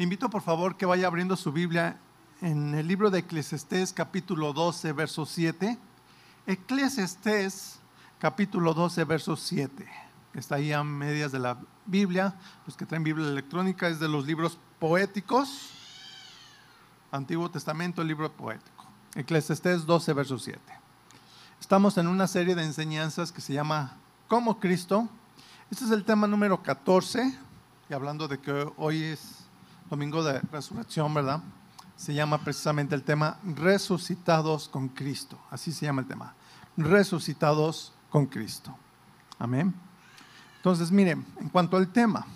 Invito por favor que vaya abriendo su Biblia en el libro de Eclesiastés capítulo 12, verso 7. Eclesiastés capítulo 12, verso 7. Está ahí a medias de la Biblia. Los que traen Biblia electrónica es de los libros poéticos. Antiguo Testamento, el libro poético. Eclesiastés 12, verso 7. Estamos en una serie de enseñanzas que se llama Como Cristo. Este es el tema número 14. Y hablando de que hoy es domingo de resurrección, ¿verdad? Se llama precisamente el tema resucitados con Cristo. Así se llama el tema. Resucitados con Cristo. Amén. Entonces, miren, en cuanto al tema,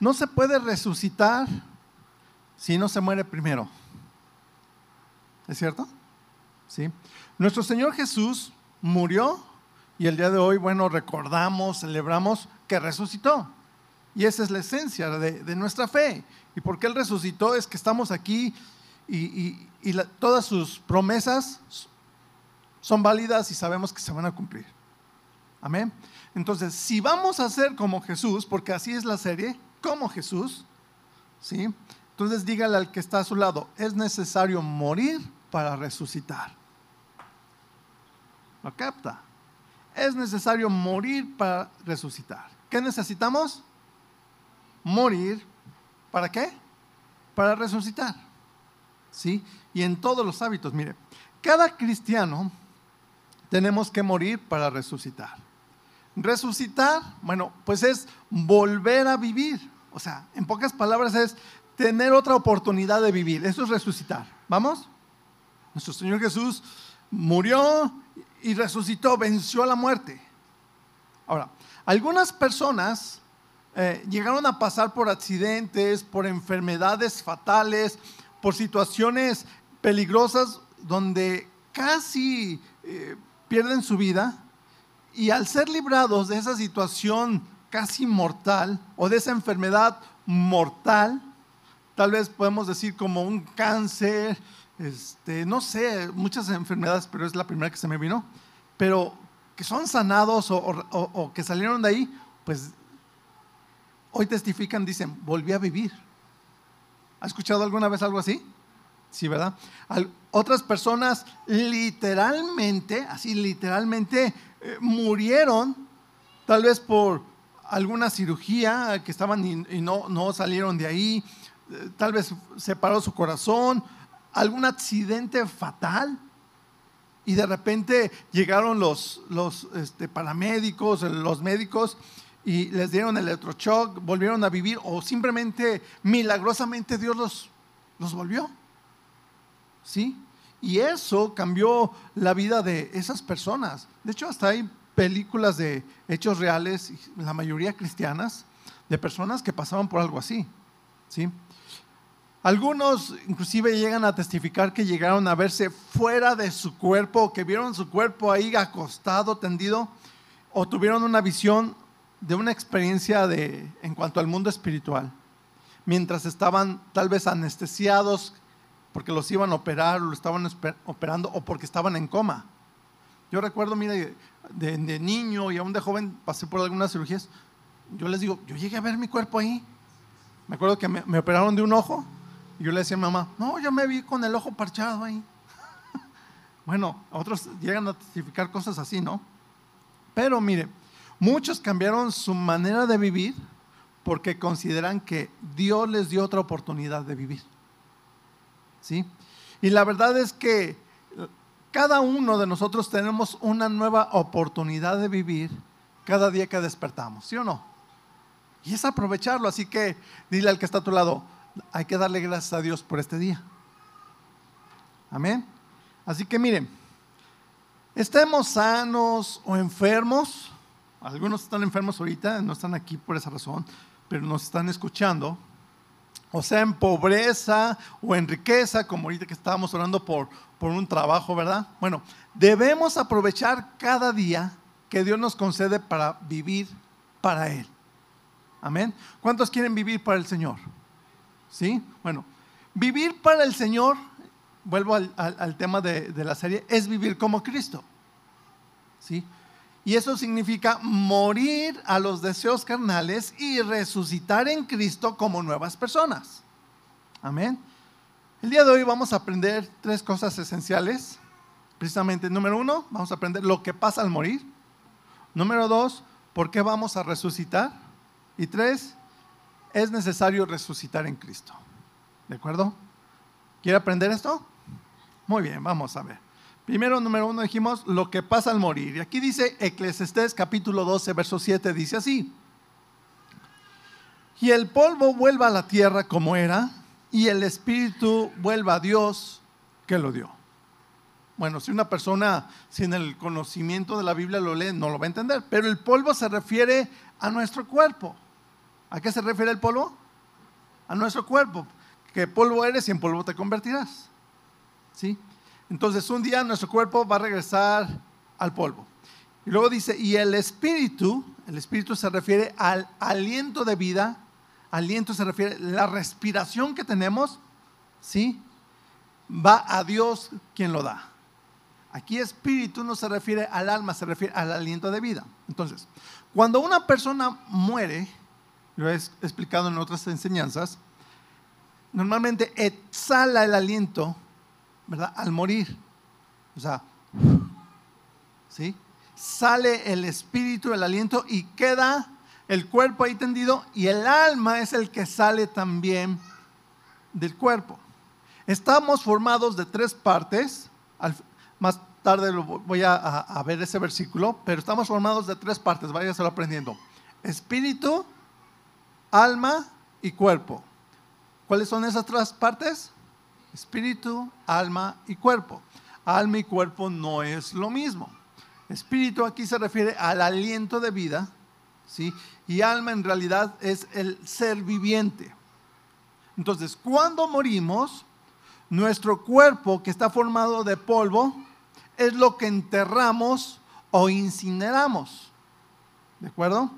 no se puede resucitar si no se muere primero. ¿Es cierto? Sí. Nuestro Señor Jesús murió y el día de hoy, bueno, recordamos, celebramos que resucitó. Y esa es la esencia de, nuestra fe. Y porque Él resucitó es que estamos aquí y, todas sus promesas son válidas y sabemos que se van a cumplir. Amén. Entonces, si vamos a ser como Jesús, porque así es la serie, como Jesús, ¿sí? Entonces dígale al que está a su lado, es necesario morir para resucitar. ¿Lo capta? Es necesario morir para resucitar. ¿Qué necesitamos? Morir, ¿para qué? Para resucitar. ¿Sí? Y en todos los hábitos, mire, cada cristiano tenemos que morir para resucitar. Resucitar, bueno, pues es volver a vivir. O sea, en pocas palabras es tener otra oportunidad de vivir. Eso es resucitar. ¿Vamos? Nuestro Señor Jesús murió y resucitó, venció a la muerte. Ahora, algunas personas eh, llegaron a pasar por accidentes, por enfermedades fatales, por situaciones peligrosas donde casi eh, pierden su vida. Y al ser librados de esa situación casi mortal o de esa enfermedad mortal, tal vez podemos decir como un cáncer, este, no sé, muchas enfermedades, pero es la primera que se me vino, pero que son sanados o que salieron de ahí, pues hoy testifican, dicen, volví a vivir. ¿Ha escuchado alguna vez algo así? Sí, ¿verdad? otras personas literalmente, así literalmente, eh, murieron, tal vez por alguna cirugía que estaban y, no, no, salieron de ahí, eh, tal vez se paró su corazón, algún accidente fatal. Y de repente llegaron los, los este, paramédicos, los médicos, y les dieron electroshock, volvieron a vivir o simplemente milagrosamente Dios los, los volvió. ¿Sí? Y eso cambió la vida de esas personas. De hecho, hasta hay películas de hechos reales, la mayoría cristianas, de personas que pasaban por algo así. ¿Sí? Algunos inclusive llegan a testificar que llegaron a verse fuera de su cuerpo, que vieron su cuerpo ahí acostado, tendido, o tuvieron una visión de una experiencia de, en cuanto al mundo espiritual, mientras estaban tal vez anestesiados porque los iban a operar o lo estaban operando o porque estaban en coma. Yo recuerdo, mire, de, niño y aún de joven pasé por algunas cirugías. Yo les digo, yo llegué a ver mi cuerpo ahí. Me acuerdo que me, me operaron de un ojo y yo le decía a mi mamá, no, yo me vi con el ojo parchado ahí. bueno, otros llegan a testificar cosas así, ¿no? Pero mire, Muchos cambiaron su manera de vivir porque consideran que Dios les dio otra oportunidad de vivir. ¿Sí? Y la verdad es que cada uno de nosotros tenemos una nueva oportunidad de vivir cada día que despertamos, ¿sí o no? Y es aprovecharlo, así que dile al que está a tu lado, hay que darle gracias a Dios por este día. Amén. Así que miren, estemos sanos o enfermos, algunos están enfermos ahorita, no están aquí por esa razón, pero nos están escuchando. O sea, en pobreza o en riqueza, como ahorita que estábamos orando por, por un trabajo, ¿verdad? Bueno, debemos aprovechar cada día que Dios nos concede para vivir para Él. Amén. ¿Cuántos quieren vivir para el Señor? ¿Sí? Bueno, vivir para el Señor, vuelvo al, tema de, de, la serie, es vivir como Cristo. ¿Sí? Y eso significa morir a los deseos carnales y resucitar en Cristo como nuevas personas. Amén. El día de hoy vamos a aprender tres cosas esenciales. Precisamente, número uno, vamos a aprender lo que pasa al morir. Número dos, por qué vamos a resucitar. Y tres, es necesario resucitar en Cristo. ¿De acuerdo? ¿Quiere aprender esto? Muy bien, vamos a ver. Primero, número uno, dijimos lo que pasa al morir. Y aquí dice Eclesiastés capítulo 12, verso 7, dice así. Y el polvo vuelva a la tierra como era, y el espíritu vuelva a Dios que lo dio. Bueno, si una persona sin el conocimiento de la Biblia lo lee, no lo va a entender, pero el polvo se refiere a nuestro cuerpo. ¿A qué se refiere el polvo? A nuestro cuerpo. Que polvo eres y en polvo te convertirás. ¿Sí? Entonces un día nuestro cuerpo va a regresar al polvo. Y luego dice, y el espíritu, el espíritu se refiere al aliento de vida, aliento se refiere a la respiración que tenemos, ¿sí? Va a Dios quien lo da. Aquí espíritu no se refiere al alma, se refiere al aliento de vida. Entonces, cuando una persona muere, lo he explicado en otras enseñanzas, normalmente exhala el aliento ¿verdad? Al morir. O sea, ¿sí? Sale el espíritu, el aliento y queda el cuerpo ahí tendido y el alma es el que sale también del cuerpo. Estamos formados de tres partes. más tarde voy a, ver ese versículo, pero estamos formados de tres partes. Váyaselo aprendiendo. Espíritu, alma y cuerpo. ¿Cuáles son esas tres partes? Espíritu, alma y cuerpo. Alma y cuerpo no es lo mismo. Espíritu aquí se refiere al aliento de vida, ¿sí? Y alma en realidad es el ser viviente. Entonces, cuando morimos, nuestro cuerpo que está formado de polvo es lo que enterramos o incineramos. ¿De acuerdo?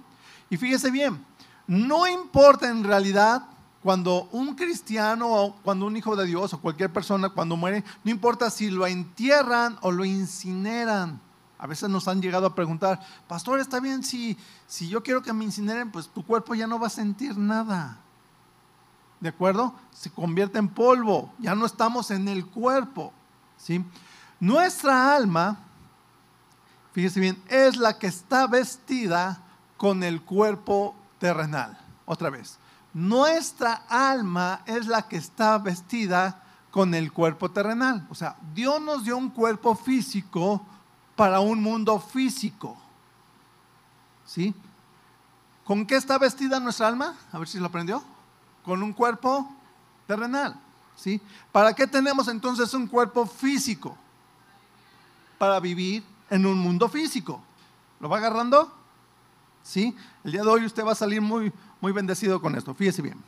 Y fíjese bien, no importa en realidad cuando un cristiano o cuando un hijo de Dios o cualquier persona cuando muere, no importa si lo entierran o lo incineran. A veces nos han llegado a preguntar, pastor, está bien si, si yo quiero que me incineren, pues tu cuerpo ya no va a sentir nada. ¿De acuerdo? Se convierte en polvo, ya no estamos en el cuerpo. ¿sí? Nuestra alma, fíjese bien, es la que está vestida con el cuerpo terrenal. Otra vez, nuestra alma es la que está vestida con el cuerpo terrenal. O sea, Dios nos dio un cuerpo físico para un mundo físico. ¿Sí? ¿Con qué está vestida nuestra alma? A ver si lo aprendió. Con un cuerpo terrenal. ¿Sí? ¿Para qué tenemos entonces un cuerpo físico? Para vivir en un mundo físico. ¿Lo va agarrando? ¿Sí? El día de hoy usted va a salir muy, muy bendecido con esto. Fíjese bien.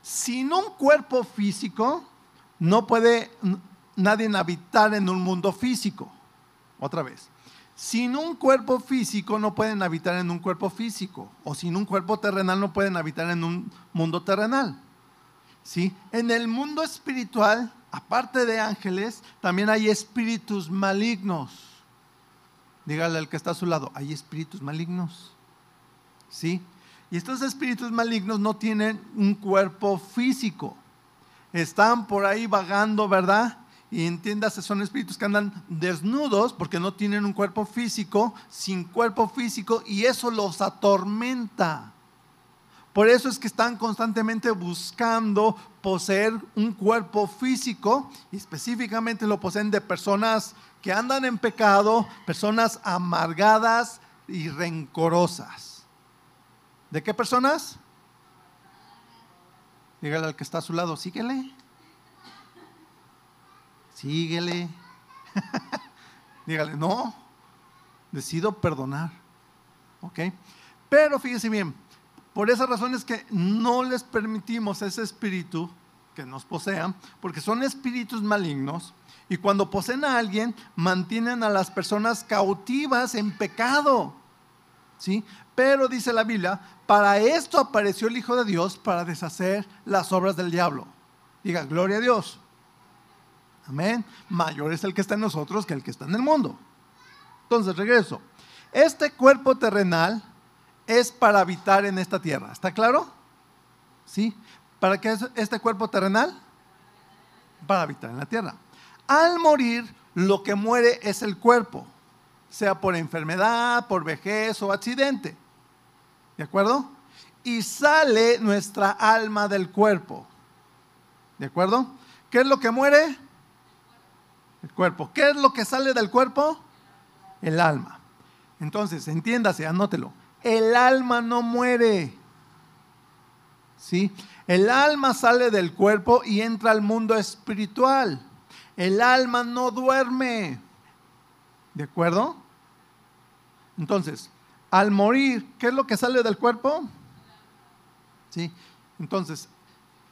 Sin un cuerpo físico, no puede nadie habitar en un mundo físico. Otra vez. Sin un cuerpo físico no pueden habitar en un cuerpo físico. O sin un cuerpo terrenal no pueden habitar en un mundo terrenal. ¿Sí? En el mundo espiritual, aparte de ángeles, también hay espíritus malignos. Dígale al que está a su lado, hay espíritus malignos. ¿Sí? Y estos espíritus malignos no tienen un cuerpo físico. Están por ahí vagando, ¿verdad? Y entiéndase, son espíritus que andan desnudos porque no tienen un cuerpo físico, sin cuerpo físico, y eso los atormenta. Por eso es que están constantemente buscando poseer un cuerpo físico, y específicamente lo poseen de personas que andan en pecado, personas amargadas y rencorosas. ¿De qué personas? Dígale al que está a su lado, síguele. Síguele. Dígale, no, decido perdonar. ¿Ok? Pero fíjese bien, por esas razones que no les permitimos ese espíritu que nos posean, porque son espíritus malignos, y cuando poseen a alguien, mantienen a las personas cautivas en pecado. ¿Sí? Pero dice la Biblia, para esto apareció el Hijo de Dios, para deshacer las obras del diablo. Diga, gloria a Dios. Amén. Mayor es el que está en nosotros que el que está en el mundo. Entonces, regreso. este cuerpo terrenal es para habitar en esta tierra. ¿Está claro? ¿Sí? ¿Para qué es este cuerpo terrenal? Para habitar en la tierra. Al morir, lo que muere es el cuerpo, sea por enfermedad, por vejez o accidente. ¿De acuerdo? Y sale nuestra alma del cuerpo. ¿De acuerdo? ¿Qué es lo que muere? El cuerpo. ¿Qué es lo que sale del cuerpo? El alma. Entonces, entiéndase, anótelo. El alma no muere. ¿Sí? El alma sale del cuerpo y entra al mundo espiritual. El alma no duerme. ¿De acuerdo? Entonces, al morir, ¿qué es lo que sale del cuerpo? ¿Sí? Entonces,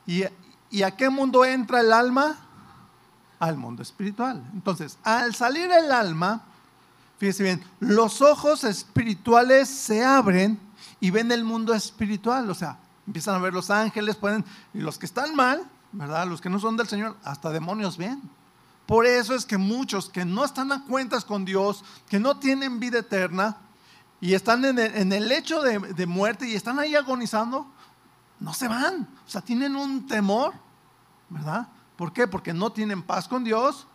¿y, ¿y a qué mundo entra el alma? Al mundo espiritual. Entonces, al salir el alma, fíjese bien, los ojos espirituales se abren y ven el mundo espiritual. O sea, empiezan a ver los ángeles, pueden, y los que están mal, ¿verdad? Los que no son del Señor, hasta demonios ven. Por eso es que muchos que no están a cuentas con Dios, que no tienen vida eterna y están en el, hecho de, muerte y están ahí agonizando, no se van. O sea, tienen un temor, ¿verdad? ¿Por qué? Porque no tienen paz con Dios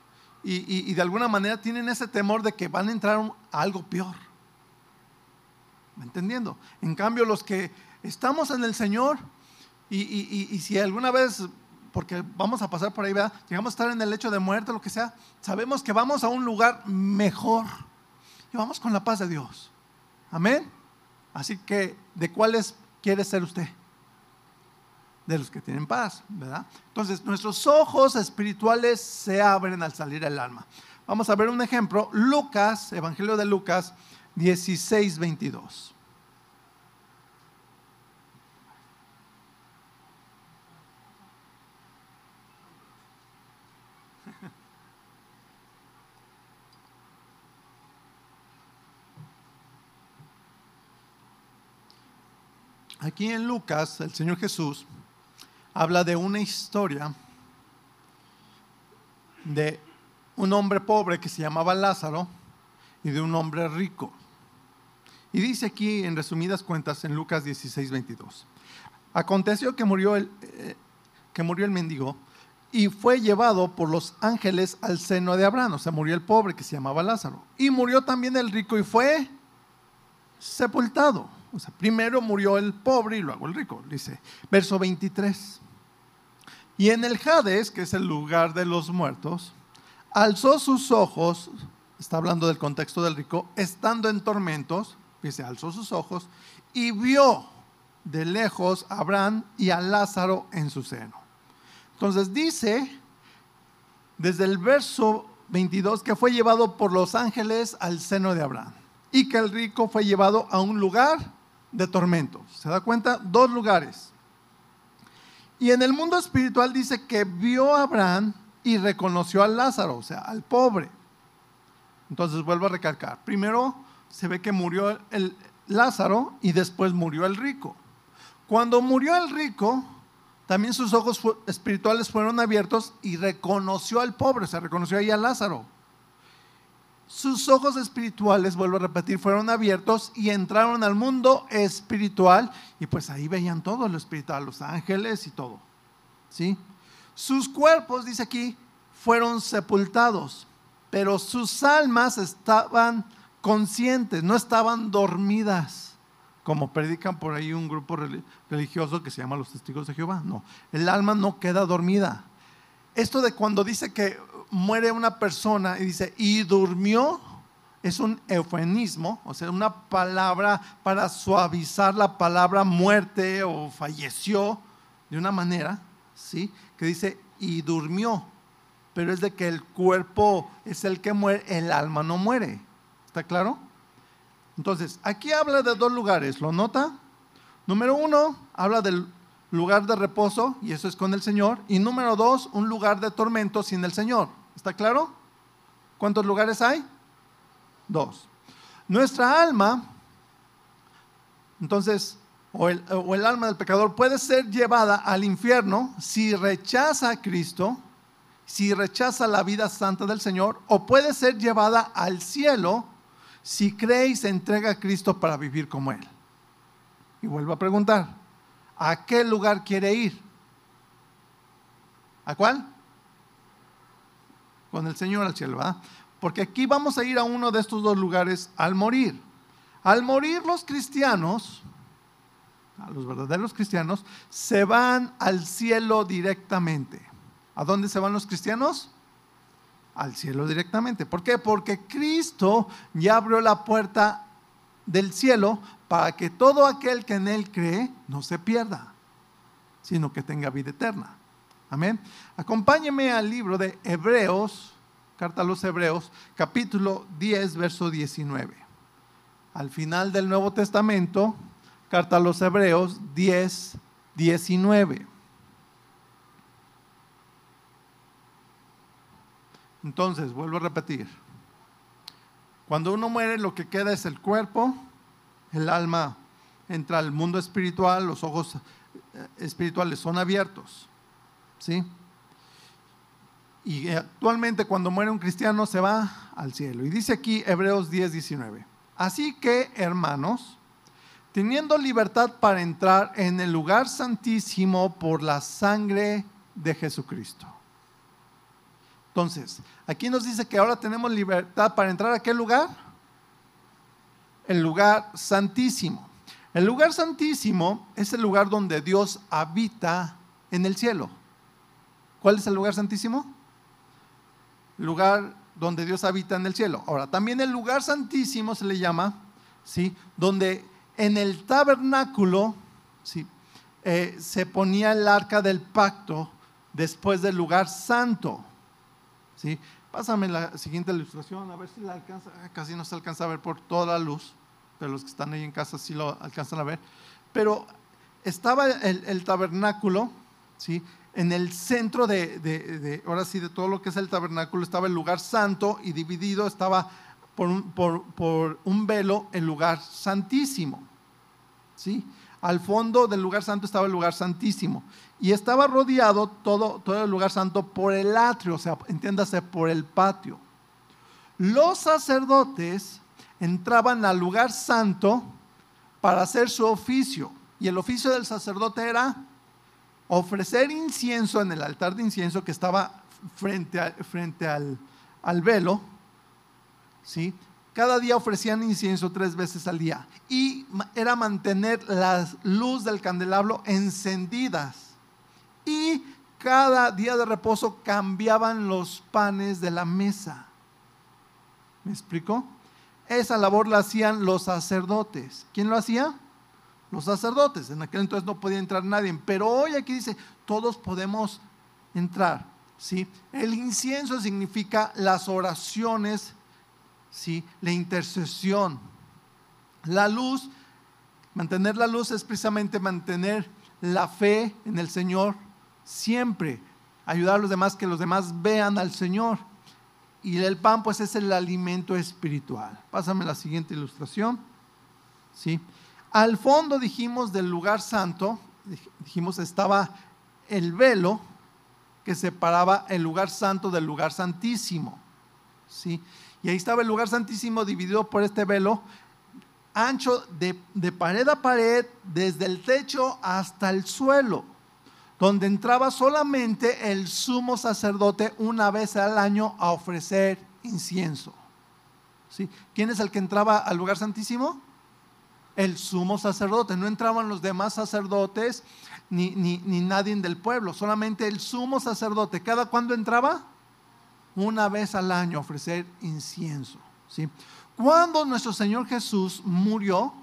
y, de alguna manera tienen ese temor de que van a entrar a algo peor. ¿Me entendiendo? En cambio, los que estamos en el Señor y si alguna vez porque vamos a pasar por ahí, ¿verdad? Llegamos a estar en el lecho de muerte, lo que sea, sabemos que vamos a un lugar mejor y vamos con la paz de Dios. Amén. Así que, ¿de cuáles quiere ser usted? De los que tienen paz, ¿verdad? Entonces, nuestros ojos espirituales se abren al salir el alma. Vamos a ver un ejemplo. Lucas, Evangelio de Lucas 16, 22. Aquí en Lucas, el Señor Jesús habla de una historia de un hombre pobre que se llamaba Lázaro y de un hombre rico. Y dice aquí, en resumidas cuentas, en Lucas 16, 22, aconteció que murió el, eh, que murió el mendigo y fue llevado por los ángeles al seno de Abraham. O sea, murió el pobre que se llamaba Lázaro. Y murió también el rico y fue sepultado. Primero murió el pobre y luego el rico, dice. Verso 23. Y en el Hades, que es el lugar de los muertos, alzó sus ojos, está hablando del contexto del rico, estando en tormentos, dice, alzó sus ojos y vio de lejos a Abraham y a Lázaro en su seno. Entonces dice, desde el verso 22, que fue llevado por los ángeles al seno de Abraham y que el rico fue llevado a un lugar de tormentos. ¿Se da cuenta? Dos lugares. Y en el mundo espiritual dice que vio a Abraham y reconoció a Lázaro, o sea, al pobre. Entonces vuelvo a recalcar. Primero se ve que murió el Lázaro y después murió el rico. Cuando murió el rico, también sus ojos espirituales fueron abiertos y reconoció al pobre, o sea, reconoció ahí a Lázaro sus ojos espirituales, vuelvo a repetir, fueron abiertos y entraron al mundo espiritual y pues ahí veían todo lo espiritual, los ángeles y todo. ¿Sí? Sus cuerpos, dice aquí, fueron sepultados, pero sus almas estaban conscientes, no estaban dormidas, como predican por ahí un grupo religioso que se llama los testigos de Jehová. No, el alma no queda dormida. Esto de cuando dice que muere una persona y dice, y durmió, es un eufemismo, o sea, una palabra para suavizar la palabra muerte o falleció de una manera, ¿sí? Que dice, y durmió, pero es de que el cuerpo es el que muere, el alma no muere. ¿Está claro? Entonces, aquí habla de dos lugares, ¿lo nota? Número uno, habla del lugar de reposo, y eso es con el Señor. Y número dos, un lugar de tormento sin el Señor. ¿Está claro? ¿Cuántos lugares hay? Dos. Nuestra alma, entonces, o el, alma del pecador puede ser llevada al infierno si rechaza a Cristo, si rechaza la vida santa del Señor, o puede ser llevada al cielo si cree y se entrega a Cristo para vivir como Él. Y vuelvo a preguntar, ¿a qué lugar quiere ir? ¿A cuál? Con el Señor al cielo, ¿verdad? Porque aquí vamos a ir a uno de estos dos lugares al morir. Al morir los cristianos, a los verdaderos cristianos, se van al cielo directamente. ¿A dónde se van los cristianos? Al cielo directamente. ¿Por qué? Porque Cristo ya abrió la puerta del cielo para que todo aquel que en Él cree no se pierda, sino que tenga vida eterna. Amén. Acompáñeme al libro de Hebreos, carta a los Hebreos, capítulo 10, verso 19. Al final del Nuevo Testamento, carta a los Hebreos 10, 19. Entonces, vuelvo a repetir. Cuando uno muere, lo que queda es el cuerpo, el alma entra al mundo espiritual, los ojos eh, espirituales son abiertos. ¿Sí? Y actualmente cuando muere un cristiano se va al cielo. Y dice aquí Hebreos 10, 19. Así que, hermanos, teniendo libertad para entrar en el lugar santísimo por la sangre de Jesucristo. Entonces, aquí nos dice que ahora tenemos libertad para entrar a qué lugar? El lugar santísimo. El lugar santísimo es el lugar donde Dios habita en el cielo. ¿Cuál es el lugar santísimo? Lugar donde Dios habita en el cielo. Ahora, también el lugar santísimo se le llama, ¿sí? Donde en el tabernáculo, ¿sí? Eh, se ponía el arca del pacto después del lugar santo, ¿sí? Pásame la siguiente ilustración, a ver si la alcanza, ah, casi no se alcanza a ver por toda la luz, pero los que están ahí en casa sí lo alcanzan a ver. Pero estaba el tabernáculo, ¿sí? En el centro de, ahora sí, de todo lo que es el tabernáculo, estaba el lugar santo y dividido estaba por un, por, un velo el lugar santísimo. ¿Sí? Al fondo del lugar santo estaba el lugar santísimo. Y estaba rodeado todo, todo el lugar santo por el atrio, o sea, entiéndase, por el patio. Los sacerdotes entraban al lugar santo para hacer su oficio. Y el oficio del sacerdote era ofrecer incienso en el altar de incienso que estaba frente, frente al, al, velo, ¿sí? Cada día ofrecían incienso tres veces al día y era mantener la luz del candelabro encendidas. Y cada día de reposo cambiaban los panes de la mesa. ¿Me explico? Esa labor la hacían los sacerdotes. ¿Quién lo hacía? Los sacerdotes. En aquel entonces no podía entrar nadie, pero hoy aquí dice, todos podemos entrar. ¿sí? El incienso significa las oraciones, ¿sí? la intercesión. La luz, mantener la luz es precisamente mantener la fe en el Señor siempre, ayudar a los demás que los demás vean al Señor. Y el pan pues es el alimento espiritual. Pásame la siguiente ilustración. ¿Sí? Al fondo dijimos del lugar santo, dijimos estaba el velo que separaba el lugar santo del lugar santísimo. ¿sí? Y ahí estaba el lugar santísimo dividido por este velo, ancho de, pared a pared, desde el techo hasta el suelo, donde entraba solamente el sumo sacerdote una vez al año a ofrecer incienso. ¿Sí? ¿Quién es el que entraba al lugar santísimo? El sumo sacerdote. No entraban los demás sacerdotes ni, ni, nadie del pueblo, solamente el sumo sacerdote. ¿Cada cuándo entraba? Una vez al año ofrecer incienso. ¿sí? Cuando nuestro Señor Jesús murió,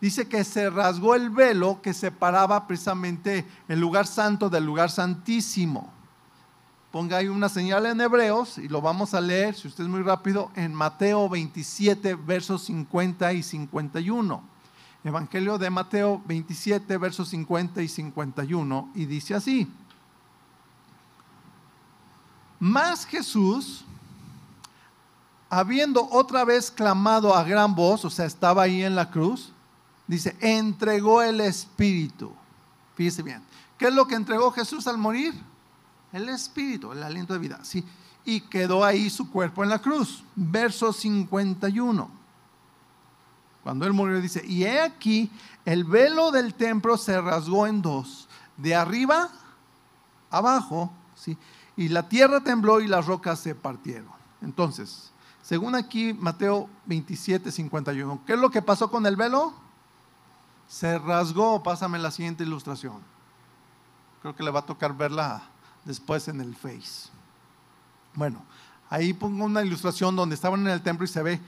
dice que se rasgó el velo que separaba precisamente el lugar santo del lugar santísimo. Ponga ahí una señal en Hebreos y lo vamos a leer, si usted es muy rápido, en Mateo 27, versos 50 y 51. Evangelio de Mateo 27, versos 50 y 51, y dice así. Más Jesús, habiendo otra vez clamado a gran voz, o sea, estaba ahí en la cruz, dice, entregó el Espíritu. Fíjese bien. ¿Qué es lo que entregó Jesús al morir? el espíritu, el aliento de vida, sí. Y quedó ahí su cuerpo en la cruz. Verso 51. Cuando él murió dice, y he aquí, el velo del templo se rasgó en dos, de arriba abajo, ¿sí? y la tierra tembló y las rocas se partieron. Entonces, según aquí Mateo 27, 51, ¿qué es lo que pasó con el velo? Se rasgó, pásame la siguiente ilustración. Creo que le va a tocar verla después en el Face. Bueno, ahí pongo una ilustración donde estaban en el templo y se ve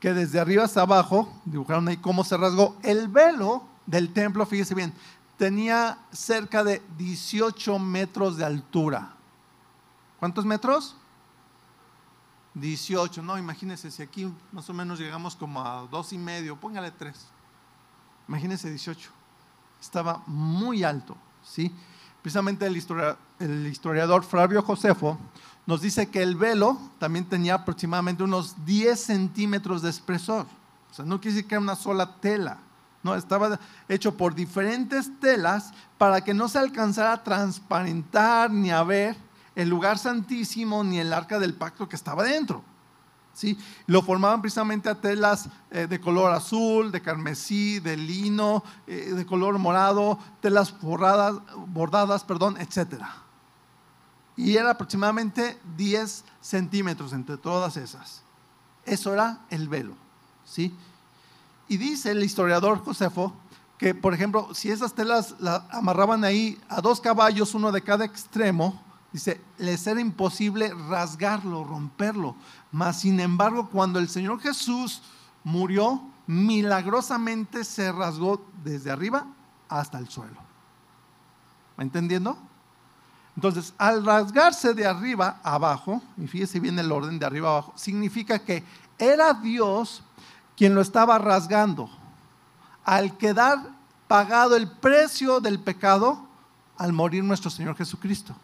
que desde arriba hasta abajo, dibujaron ahí cómo se rasgó. El velo del templo, fíjese bien, tenía cerca de 18 metros de altura. ¿Cuántos metros? 18, no, imagínense, si aquí más o menos llegamos como a dos y medio, póngale tres. Imagínense 18. Estaba muy alto, ¿sí? Precisamente el historiador, el historiador Flavio Josefo nos dice que el velo también tenía aproximadamente unos 10 centímetros de espesor. O sea, no quiere decir que era una sola tela. No, estaba hecho por diferentes telas para que no se alcanzara a transparentar ni a ver el lugar santísimo ni el arca del pacto que estaba dentro. ¿Sí? Lo formaban precisamente a telas eh, de color azul, de carmesí, de lino, eh, de color morado, telas bordadas, bordadas perdón, etcétera y era aproximadamente 10 centímetros entre todas esas. Eso era el velo, ¿sí? Y dice el historiador Josefo que, por ejemplo, si esas telas las amarraban ahí a dos caballos, uno de cada extremo, dice, les era imposible rasgarlo, romperlo. Mas, sin embargo, cuando el Señor Jesús murió, milagrosamente se rasgó desde arriba hasta el suelo. ¿Va entendiendo? Entonces, al rasgarse de arriba abajo, y fíjese bien el orden de arriba abajo, significa que era Dios quien lo estaba rasgando. Al quedar pagado el precio del pecado, al morir nuestro Señor Jesucristo.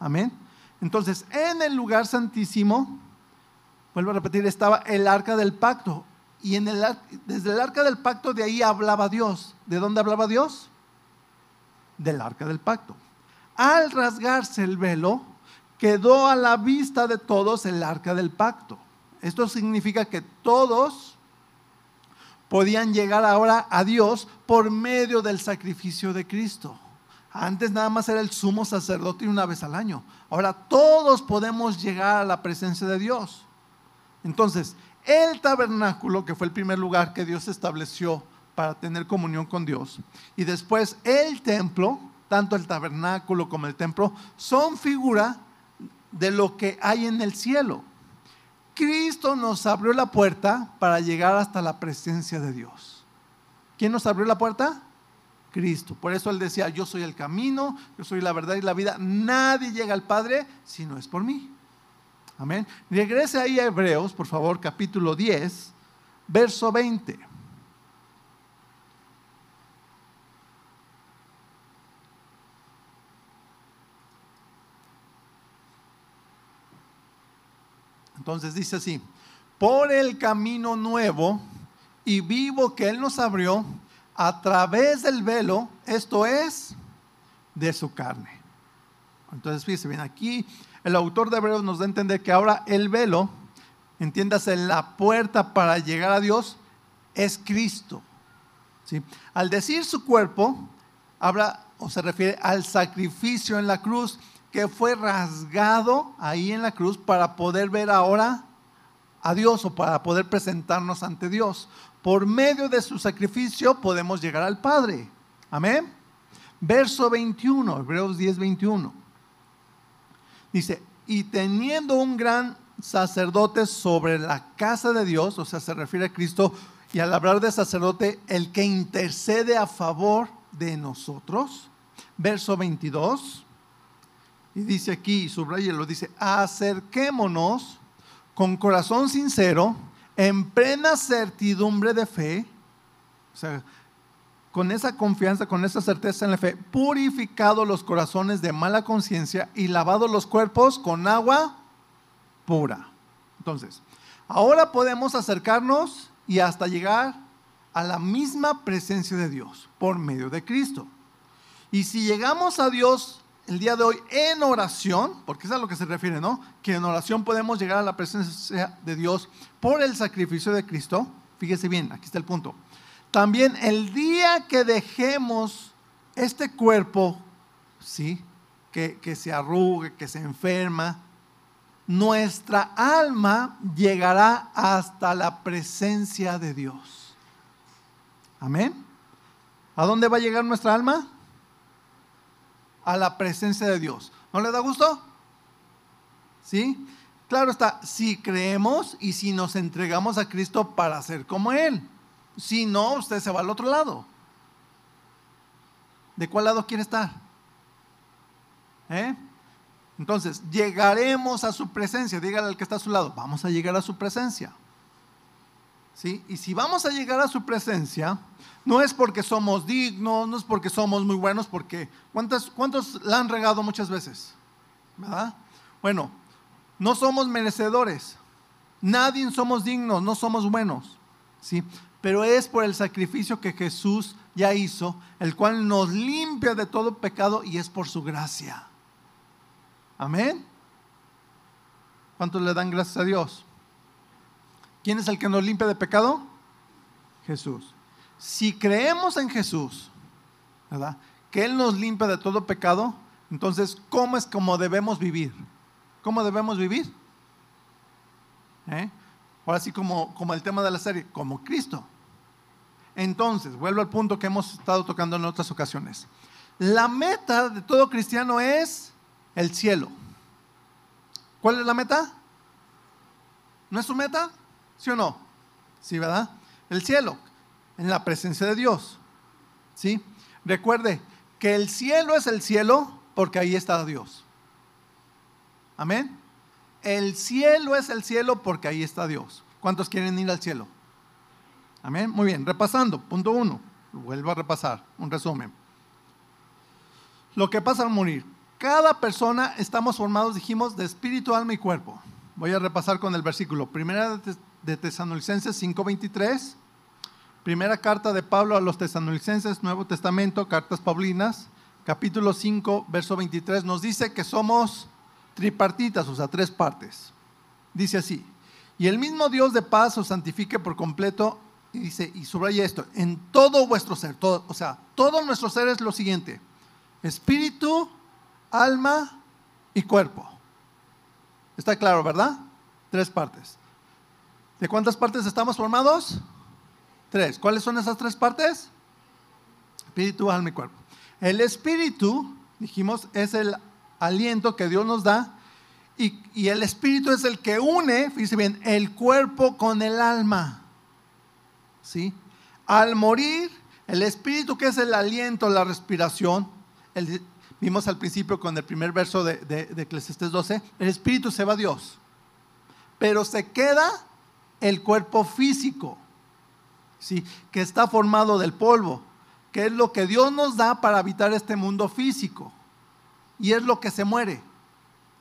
Amén. Entonces, en el lugar santísimo, vuelvo a repetir, estaba el arca del pacto. Y desde el arca del pacto de ahí hablaba Dios. ¿De dónde hablaba Dios? Del arca del pacto al rasgarse el velo, quedó a la vista de todos el arca del pacto. Esto significa que todos podían llegar ahora a Dios por medio del sacrificio de Cristo. Antes nada más era el sumo sacerdote una vez al año. Ahora todos podemos llegar a la presencia de Dios. Entonces, el tabernáculo, que fue el primer lugar que Dios estableció para tener comunión con Dios, y después el templo, tanto el tabernáculo como el templo, son figura de lo que hay en el cielo. Cristo nos abrió la puerta para llegar hasta la presencia de Dios. ¿Quién nos abrió la puerta? Cristo. Por eso él decía, yo soy el camino, yo soy la verdad y la vida. Nadie llega al Padre si no es por mí. Amén. Regrese ahí a Hebreos, por favor, capítulo 10, verso 20. Entonces dice así, por el camino nuevo y vivo que Él nos abrió a través del velo, esto es, de su carne. Entonces fíjese bien, aquí el autor de Hebreos nos da a entender que ahora el velo, entiéndase, la puerta para llegar a Dios es Cristo. ¿sí? Al decir su cuerpo, habla o se refiere al sacrificio en la cruz que fue rasgado ahí en la cruz para poder ver ahora a Dios o para poder presentarnos ante Dios. Por medio de su sacrificio podemos llegar al Padre. Amén. Verso 21, Hebreos 10, 21. Dice, y teniendo un gran sacerdote sobre la casa de Dios, o sea, se refiere a Cristo, y al hablar de sacerdote, el que intercede a favor de nosotros. Verso 22. Y dice aquí, subraya lo dice, acerquémonos con corazón sincero, en plena certidumbre de fe, o sea, con esa confianza, con esa certeza en la fe, purificado los corazones de mala conciencia y lavado los cuerpos con agua pura. Entonces, ahora podemos acercarnos y hasta llegar a la misma presencia de Dios por medio de Cristo. Y si llegamos a Dios el día de hoy en oración, porque es a lo que se refiere, ¿no? Que en oración podemos llegar a la presencia de Dios por el sacrificio de Cristo. fíjese bien, aquí está el punto. También el día que dejemos este cuerpo, ¿sí? Que, que se arrugue, que se enferma, nuestra alma llegará hasta la presencia de Dios. Amén. ¿A dónde va a llegar nuestra alma? A la presencia de Dios. ¿No le da gusto? ¿Sí? Claro está, si creemos y si nos entregamos a Cristo para ser como Él. Si no, usted se va al otro lado. ¿De cuál lado quiere estar? ¿Eh? Entonces, llegaremos a su presencia. Dígale al que está a su lado, vamos a llegar a su presencia. ¿Sí? Y si vamos a llegar a su presencia, no es porque somos dignos, no es porque somos muy buenos, porque ¿cuántos, cuántos la han regado muchas veces? ¿Verdad? Bueno, no somos merecedores. Nadie somos dignos, no somos buenos. ¿Sí? Pero es por el sacrificio que Jesús ya hizo, el cual nos limpia de todo pecado y es por su gracia. Amén. ¿Cuántos le dan gracias a Dios? ¿Quién es el que nos limpia de pecado? Jesús. Si creemos en Jesús, ¿verdad? Que Él nos limpia de todo pecado, entonces, ¿cómo es como debemos vivir? ¿Cómo debemos vivir? ¿Eh? Ahora sí, como, como el tema de la serie, como Cristo. Entonces, vuelvo al punto que hemos estado tocando en otras ocasiones. La meta de todo cristiano es el cielo. ¿Cuál es la meta? ¿No es su meta? ¿Sí o no? Sí, ¿verdad? El cielo, en la presencia de Dios. ¿Sí? Recuerde que el cielo es el cielo porque ahí está Dios. Amén. El cielo es el cielo porque ahí está Dios. ¿Cuántos quieren ir al cielo? Amén. Muy bien, repasando. Punto uno. Vuelvo a repasar. Un resumen. Lo que pasa al morir. Cada persona estamos formados, dijimos, de espíritu, alma y cuerpo. Voy a repasar con el versículo. Primera de Tesanolicenses 5:23. Primera carta de Pablo a los Tesanolicenses, Nuevo Testamento, cartas Paulinas, capítulo 5, verso 23, nos dice que somos tripartitas, o sea, tres partes. Dice así, y el mismo Dios de paz os santifique por completo, y dice, y subraya esto, en todo vuestro ser, todo, o sea, todo nuestro ser es lo siguiente, espíritu, alma y cuerpo. Está claro, ¿verdad? Tres partes. ¿De cuántas partes estamos formados? Tres. ¿Cuáles son esas tres partes? Espíritu, alma y cuerpo. El espíritu, dijimos, es el aliento que Dios nos da y, el espíritu es el que une, fíjese bien, el cuerpo con el alma. ¿Sí? Al morir, el espíritu que es el aliento, la respiración, vimos al principio con el primer verso de, de, de Eclesiastes 12, el espíritu se va a Dios, pero se queda el cuerpo físico, ¿sí? que está formado del polvo, que es lo que Dios nos da para habitar este mundo físico y es lo que se muere.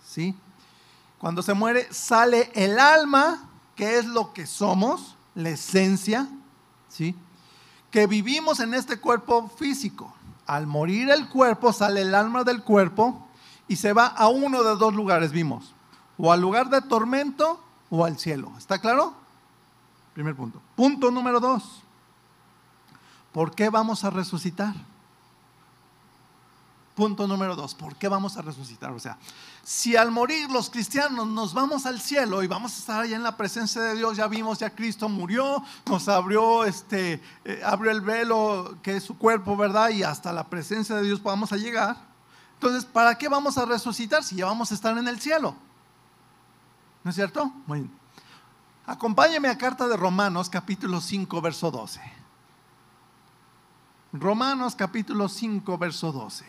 ¿Sí? Cuando se muere sale el alma, que es lo que somos, la esencia, ¿sí? Que vivimos en este cuerpo físico. Al morir el cuerpo sale el alma del cuerpo y se va a uno de dos lugares, vimos. O al lugar de tormento o al cielo. ¿Está claro? Primer punto. Punto número dos. ¿Por qué vamos a resucitar? Punto número dos, ¿por qué vamos a resucitar? O sea, si al morir los cristianos nos vamos al cielo y vamos a estar allá en la presencia de Dios, ya vimos, ya Cristo murió, nos abrió, este, eh, abrió el velo que es su cuerpo, ¿verdad? Y hasta la presencia de Dios vamos a llegar. Entonces, ¿para qué vamos a resucitar si ya vamos a estar en el cielo? ¿No es cierto? Muy bien. Acompáñeme a carta de Romanos, capítulo 5, verso 12. Romanos capítulo 5, verso 12.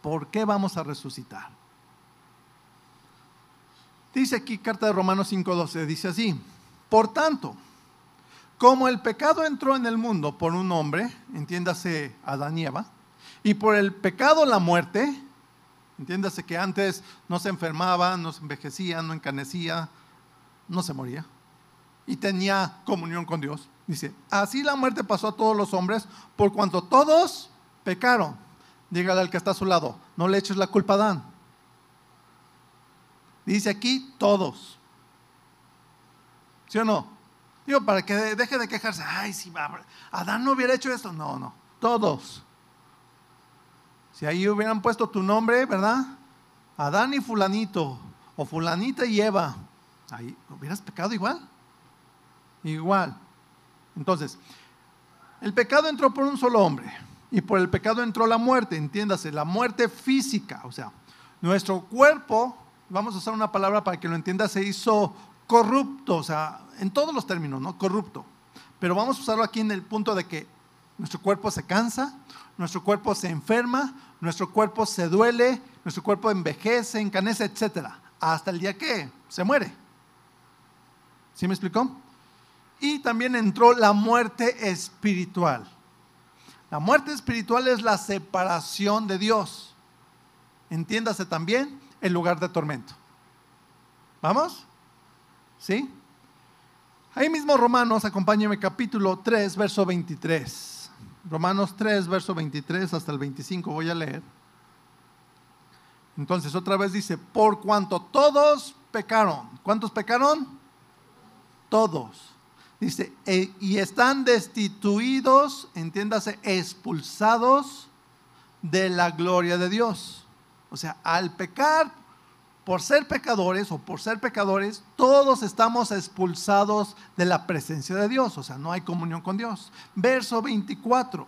¿Por qué vamos a resucitar? Dice aquí carta de Romanos 5:12, dice así, por tanto, como el pecado entró en el mundo por un hombre, entiéndase Adán y Eva, y por el pecado la muerte, entiéndase que antes no se enfermaba, no se envejecía, no encanecía, no se moría, y tenía comunión con Dios. Dice, así la muerte pasó a todos los hombres por cuanto todos pecaron. Dígale al que está a su lado, no le eches la culpa a Dan. Dice aquí todos. ¿Sí o no? Digo, para que deje de quejarse, ay, si Adán no hubiera hecho esto. No, no, todos. Si ahí hubieran puesto tu nombre, ¿verdad? Adán y fulanito, o fulanita y Eva, ahí hubieras pecado igual. Igual. Entonces, el pecado entró por un solo hombre y por el pecado entró la muerte, entiéndase, la muerte física, o sea, nuestro cuerpo, vamos a usar una palabra para que lo entienda, se hizo corrupto, o sea, en todos los términos, ¿no? Corrupto. Pero vamos a usarlo aquí en el punto de que nuestro cuerpo se cansa, nuestro cuerpo se enferma, nuestro cuerpo se duele, nuestro cuerpo envejece, encanece, etc. Hasta el día que se muere. ¿Sí me explicó? Y también entró la muerte espiritual. La muerte espiritual es la separación de Dios. Entiéndase también el lugar de tormento. ¿Vamos? ¿Sí? Ahí mismo Romanos, acompáñeme capítulo 3, verso 23. Romanos 3, verso 23 hasta el 25 voy a leer. Entonces otra vez dice, por cuanto todos pecaron. ¿Cuántos pecaron? Todos. Dice, e, y están destituidos, entiéndase, expulsados de la gloria de Dios. O sea, al pecar, por ser pecadores o por ser pecadores, todos estamos expulsados de la presencia de Dios. O sea, no hay comunión con Dios. Verso 24.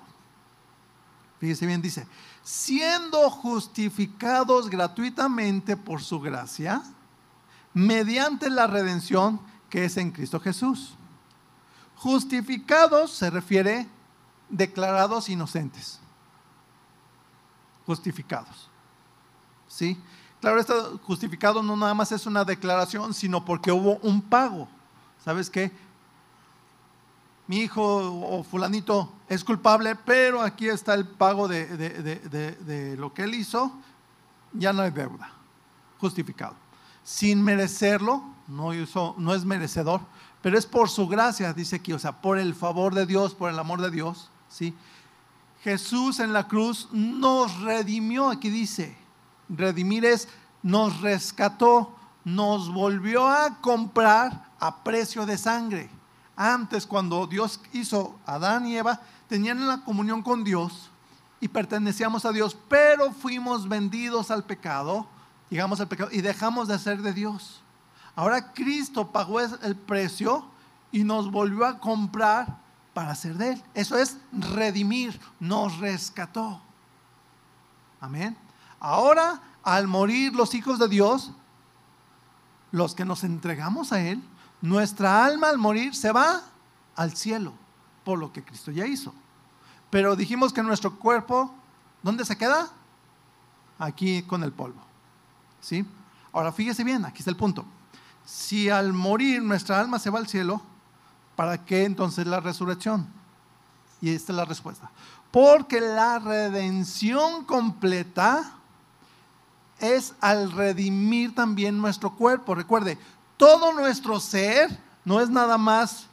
Fíjese bien, dice, siendo justificados gratuitamente por su gracia, mediante la redención que es en Cristo Jesús. Justificados se refiere declarados inocentes. Justificados. ¿Sí? Claro, esto justificado no nada más es una declaración, sino porque hubo un pago. ¿Sabes qué? Mi hijo o fulanito es culpable, pero aquí está el pago de, de lo que él hizo, ya no hay deuda. Justificado. Sin merecerlo, no, hizo, no es merecedor, pero es por su gracia, dice aquí, o sea, por el favor de Dios, por el amor de Dios, ¿sí? Jesús en la cruz nos redimió, aquí dice, redimir es, nos rescató, nos volvió a comprar a precio de sangre. Antes, cuando Dios hizo a Adán y Eva, tenían la comunión con Dios y pertenecíamos a Dios, pero fuimos vendidos al pecado, llegamos al pecado y dejamos de ser de Dios. Ahora Cristo pagó el precio y nos volvió a comprar para ser de Él. Eso es redimir, nos rescató. Amén. Ahora, al morir los hijos de Dios, los que nos entregamos a Él, nuestra alma al morir se va al cielo por lo que Cristo ya hizo. Pero dijimos que nuestro cuerpo, ¿dónde se queda? Aquí con el polvo. ¿Sí? Ahora fíjese bien, aquí está el punto. Si al morir nuestra alma se va al cielo, ¿para qué entonces la resurrección? Y esta es la respuesta. Porque la redención completa es al redimir también nuestro cuerpo. Recuerde, todo nuestro ser no es nada más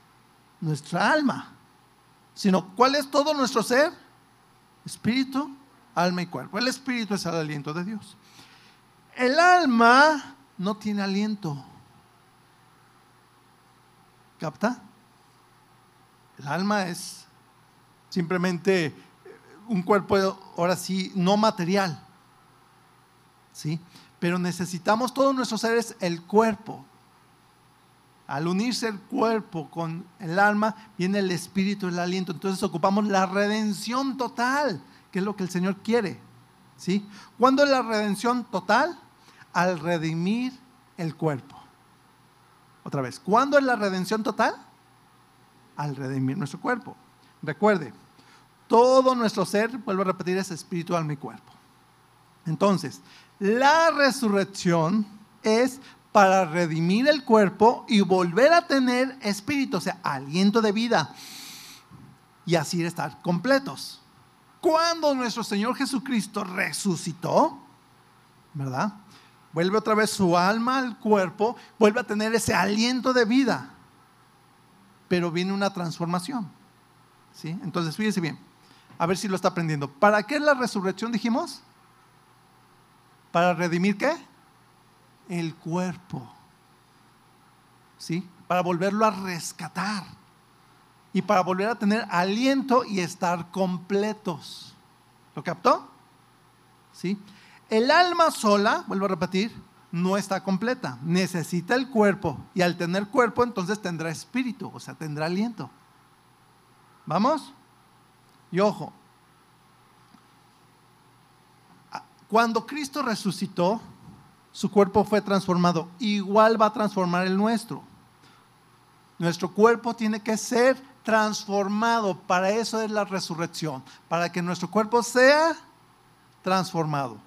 nuestra alma, sino ¿cuál es todo nuestro ser? Espíritu, alma y cuerpo. El espíritu es el aliento de Dios. El alma no tiene aliento. ¿Capta? El alma es simplemente un cuerpo, ahora sí, no material. ¿Sí? Pero necesitamos, todos nuestros seres, el cuerpo. Al unirse el cuerpo con el alma, viene el espíritu, el aliento. Entonces ocupamos la redención total, que es lo que el Señor quiere. ¿Sí? ¿Cuándo es la redención total? Al redimir el cuerpo. Otra vez, ¿cuándo es la redención total? Al redimir nuestro cuerpo. Recuerde, todo nuestro ser, vuelvo a repetir, es espíritu, alma y cuerpo. Entonces, la resurrección es para redimir el cuerpo y volver a tener espíritu, o sea, aliento de vida. Y así estar completos. Cuando nuestro Señor Jesucristo resucitó, ¿verdad? vuelve otra vez su alma al cuerpo, vuelve a tener ese aliento de vida. Pero viene una transformación. ¿sí? Entonces, fíjese bien, a ver si lo está aprendiendo. ¿Para qué es la resurrección, dijimos? ¿Para redimir qué? El cuerpo. ¿Sí? Para volverlo a rescatar y para volver a tener aliento y estar completos. ¿Lo captó? ¿Sí? El alma sola, vuelvo a repetir, no está completa. Necesita el cuerpo. Y al tener cuerpo, entonces tendrá espíritu, o sea, tendrá aliento. ¿Vamos? Y ojo, cuando Cristo resucitó, su cuerpo fue transformado. Igual va a transformar el nuestro. Nuestro cuerpo tiene que ser transformado. Para eso es la resurrección. Para que nuestro cuerpo sea transformado.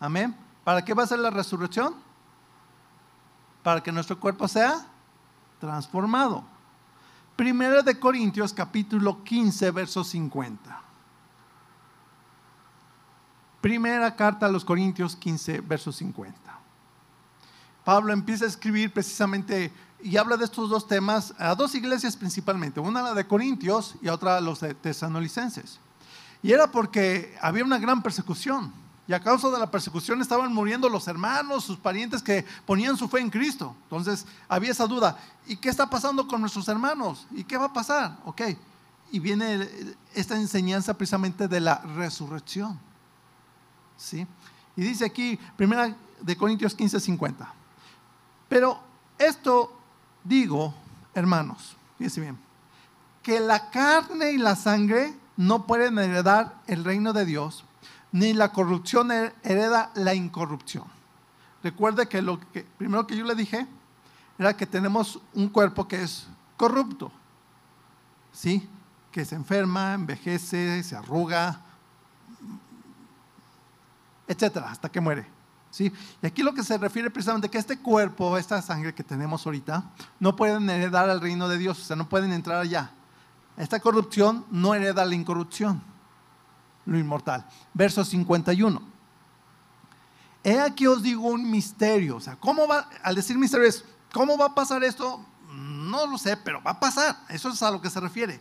Amén. ¿Para qué va a ser la resurrección? Para que nuestro cuerpo sea transformado. Primero de Corintios capítulo 15, verso 50. Primera carta a los Corintios 15, verso 50. Pablo empieza a escribir precisamente y habla de estos dos temas a dos iglesias principalmente, una la de Corintios y otra los de Tesanolicenses. Y era porque había una gran persecución. Y a causa de la persecución estaban muriendo los hermanos, sus parientes que ponían su fe en Cristo. Entonces había esa duda. ¿Y qué está pasando con nuestros hermanos? ¿Y qué va a pasar? Ok. Y viene esta enseñanza precisamente de la resurrección. ¿Sí? Y dice aquí, primera de Corintios 15, 50. Pero esto digo, hermanos, fíjense bien, que la carne y la sangre no pueden heredar el reino de Dios, ni la corrupción hereda la incorrupción. Recuerde que lo que primero que yo le dije era que tenemos un cuerpo que es corrupto, ¿sí? Que se enferma, envejece, se arruga, etcétera, hasta que muere. ¿Sí? Y aquí lo que se refiere precisamente que este cuerpo, esta sangre que tenemos ahorita, no pueden heredar al reino de Dios, o sea, no pueden entrar allá. Esta corrupción no hereda la incorrupción, lo inmortal. Verso 51. He aquí os digo un misterio. O sea, ¿cómo va? Al decir misterio es, ¿cómo va a pasar esto? No lo sé, pero va a pasar. Eso es a lo que se refiere.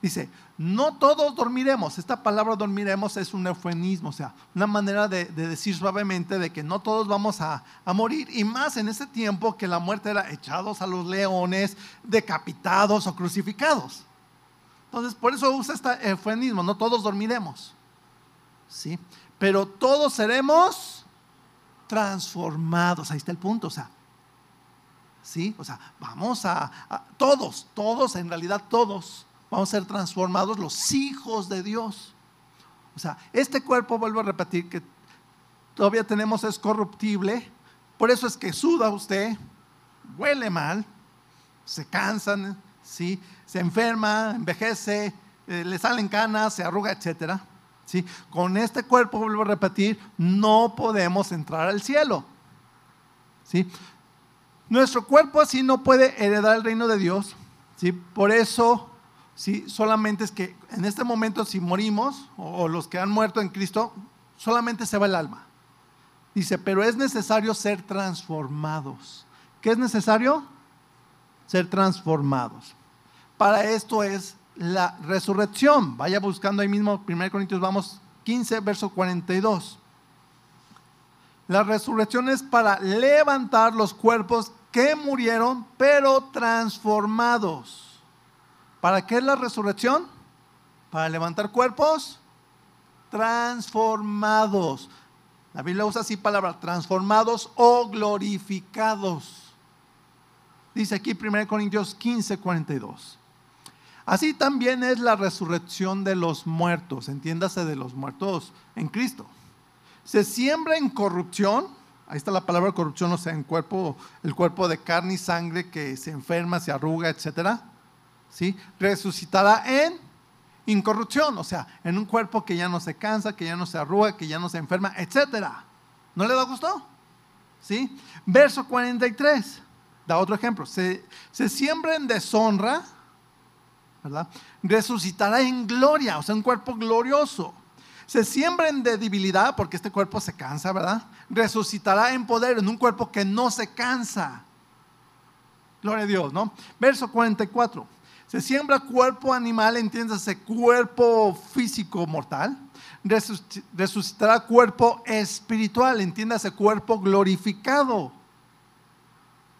Dice, no todos dormiremos. Esta palabra dormiremos es un eufemismo, o sea, una manera de, decir suavemente de que no todos vamos a, a, morir. Y más en ese tiempo que la muerte era echados a los leones, decapitados o crucificados. Entonces, por eso usa este eufemismo, no todos dormiremos. ¿Sí? Pero todos seremos transformados. Ahí está el punto, o sea, ¿sí? O sea, vamos a, todos, todos, en realidad todos, vamos a ser transformados los hijos de Dios. O sea, este cuerpo, vuelvo a repetir, que todavía tenemos es corruptible, por eso es que suda usted, huele mal, se cansan, ¿sí? se enferma, envejece, eh, le salen canas, se arruga, etc. ¿sí? Con este cuerpo, vuelvo a repetir, no podemos entrar al cielo. ¿sí? Nuestro cuerpo así no puede heredar el reino de Dios. ¿sí? Por eso ¿sí? Solamente es que en este momento si morimos o los que han muerto en Cristo, solamente se va el alma. Dice, pero es necesario ser transformados. ¿Qué es necesario? Ser transformados. Para esto es la resurrección. Vaya buscando ahí mismo, 1 Corintios, vamos 15, verso 42. La resurrección es para levantar los cuerpos que murieron, pero transformados. ¿Para qué es la resurrección? Para levantar cuerpos transformados. La Biblia usa así palabras, transformados o glorificados. Dice aquí 1 Corintios 15, 42. Así también es la resurrección de los muertos, entiéndase de los muertos en Cristo. Se siembra en corrupción, ahí está la palabra corrupción, o sea, en cuerpo, el cuerpo de carne y sangre que se enferma, se arruga, etcétera ¿sí? resucitará en incorrupción, o sea, en un cuerpo que ya no se cansa, que ya no se arruga, que ya no se enferma, etc. ¿No le da gusto? ¿Sí? Verso 43, da otro ejemplo. Se, se siembra en deshonra, ¿verdad? Resucitará en gloria, o sea, un cuerpo glorioso. Se siembra en debilidad, porque este cuerpo se cansa, ¿verdad? Resucitará en poder, en un cuerpo que no se cansa. Gloria a Dios, ¿no? Verso 44 se siembra cuerpo animal, entiéndase, cuerpo físico mortal. Resucitará cuerpo espiritual, entiéndase, cuerpo glorificado.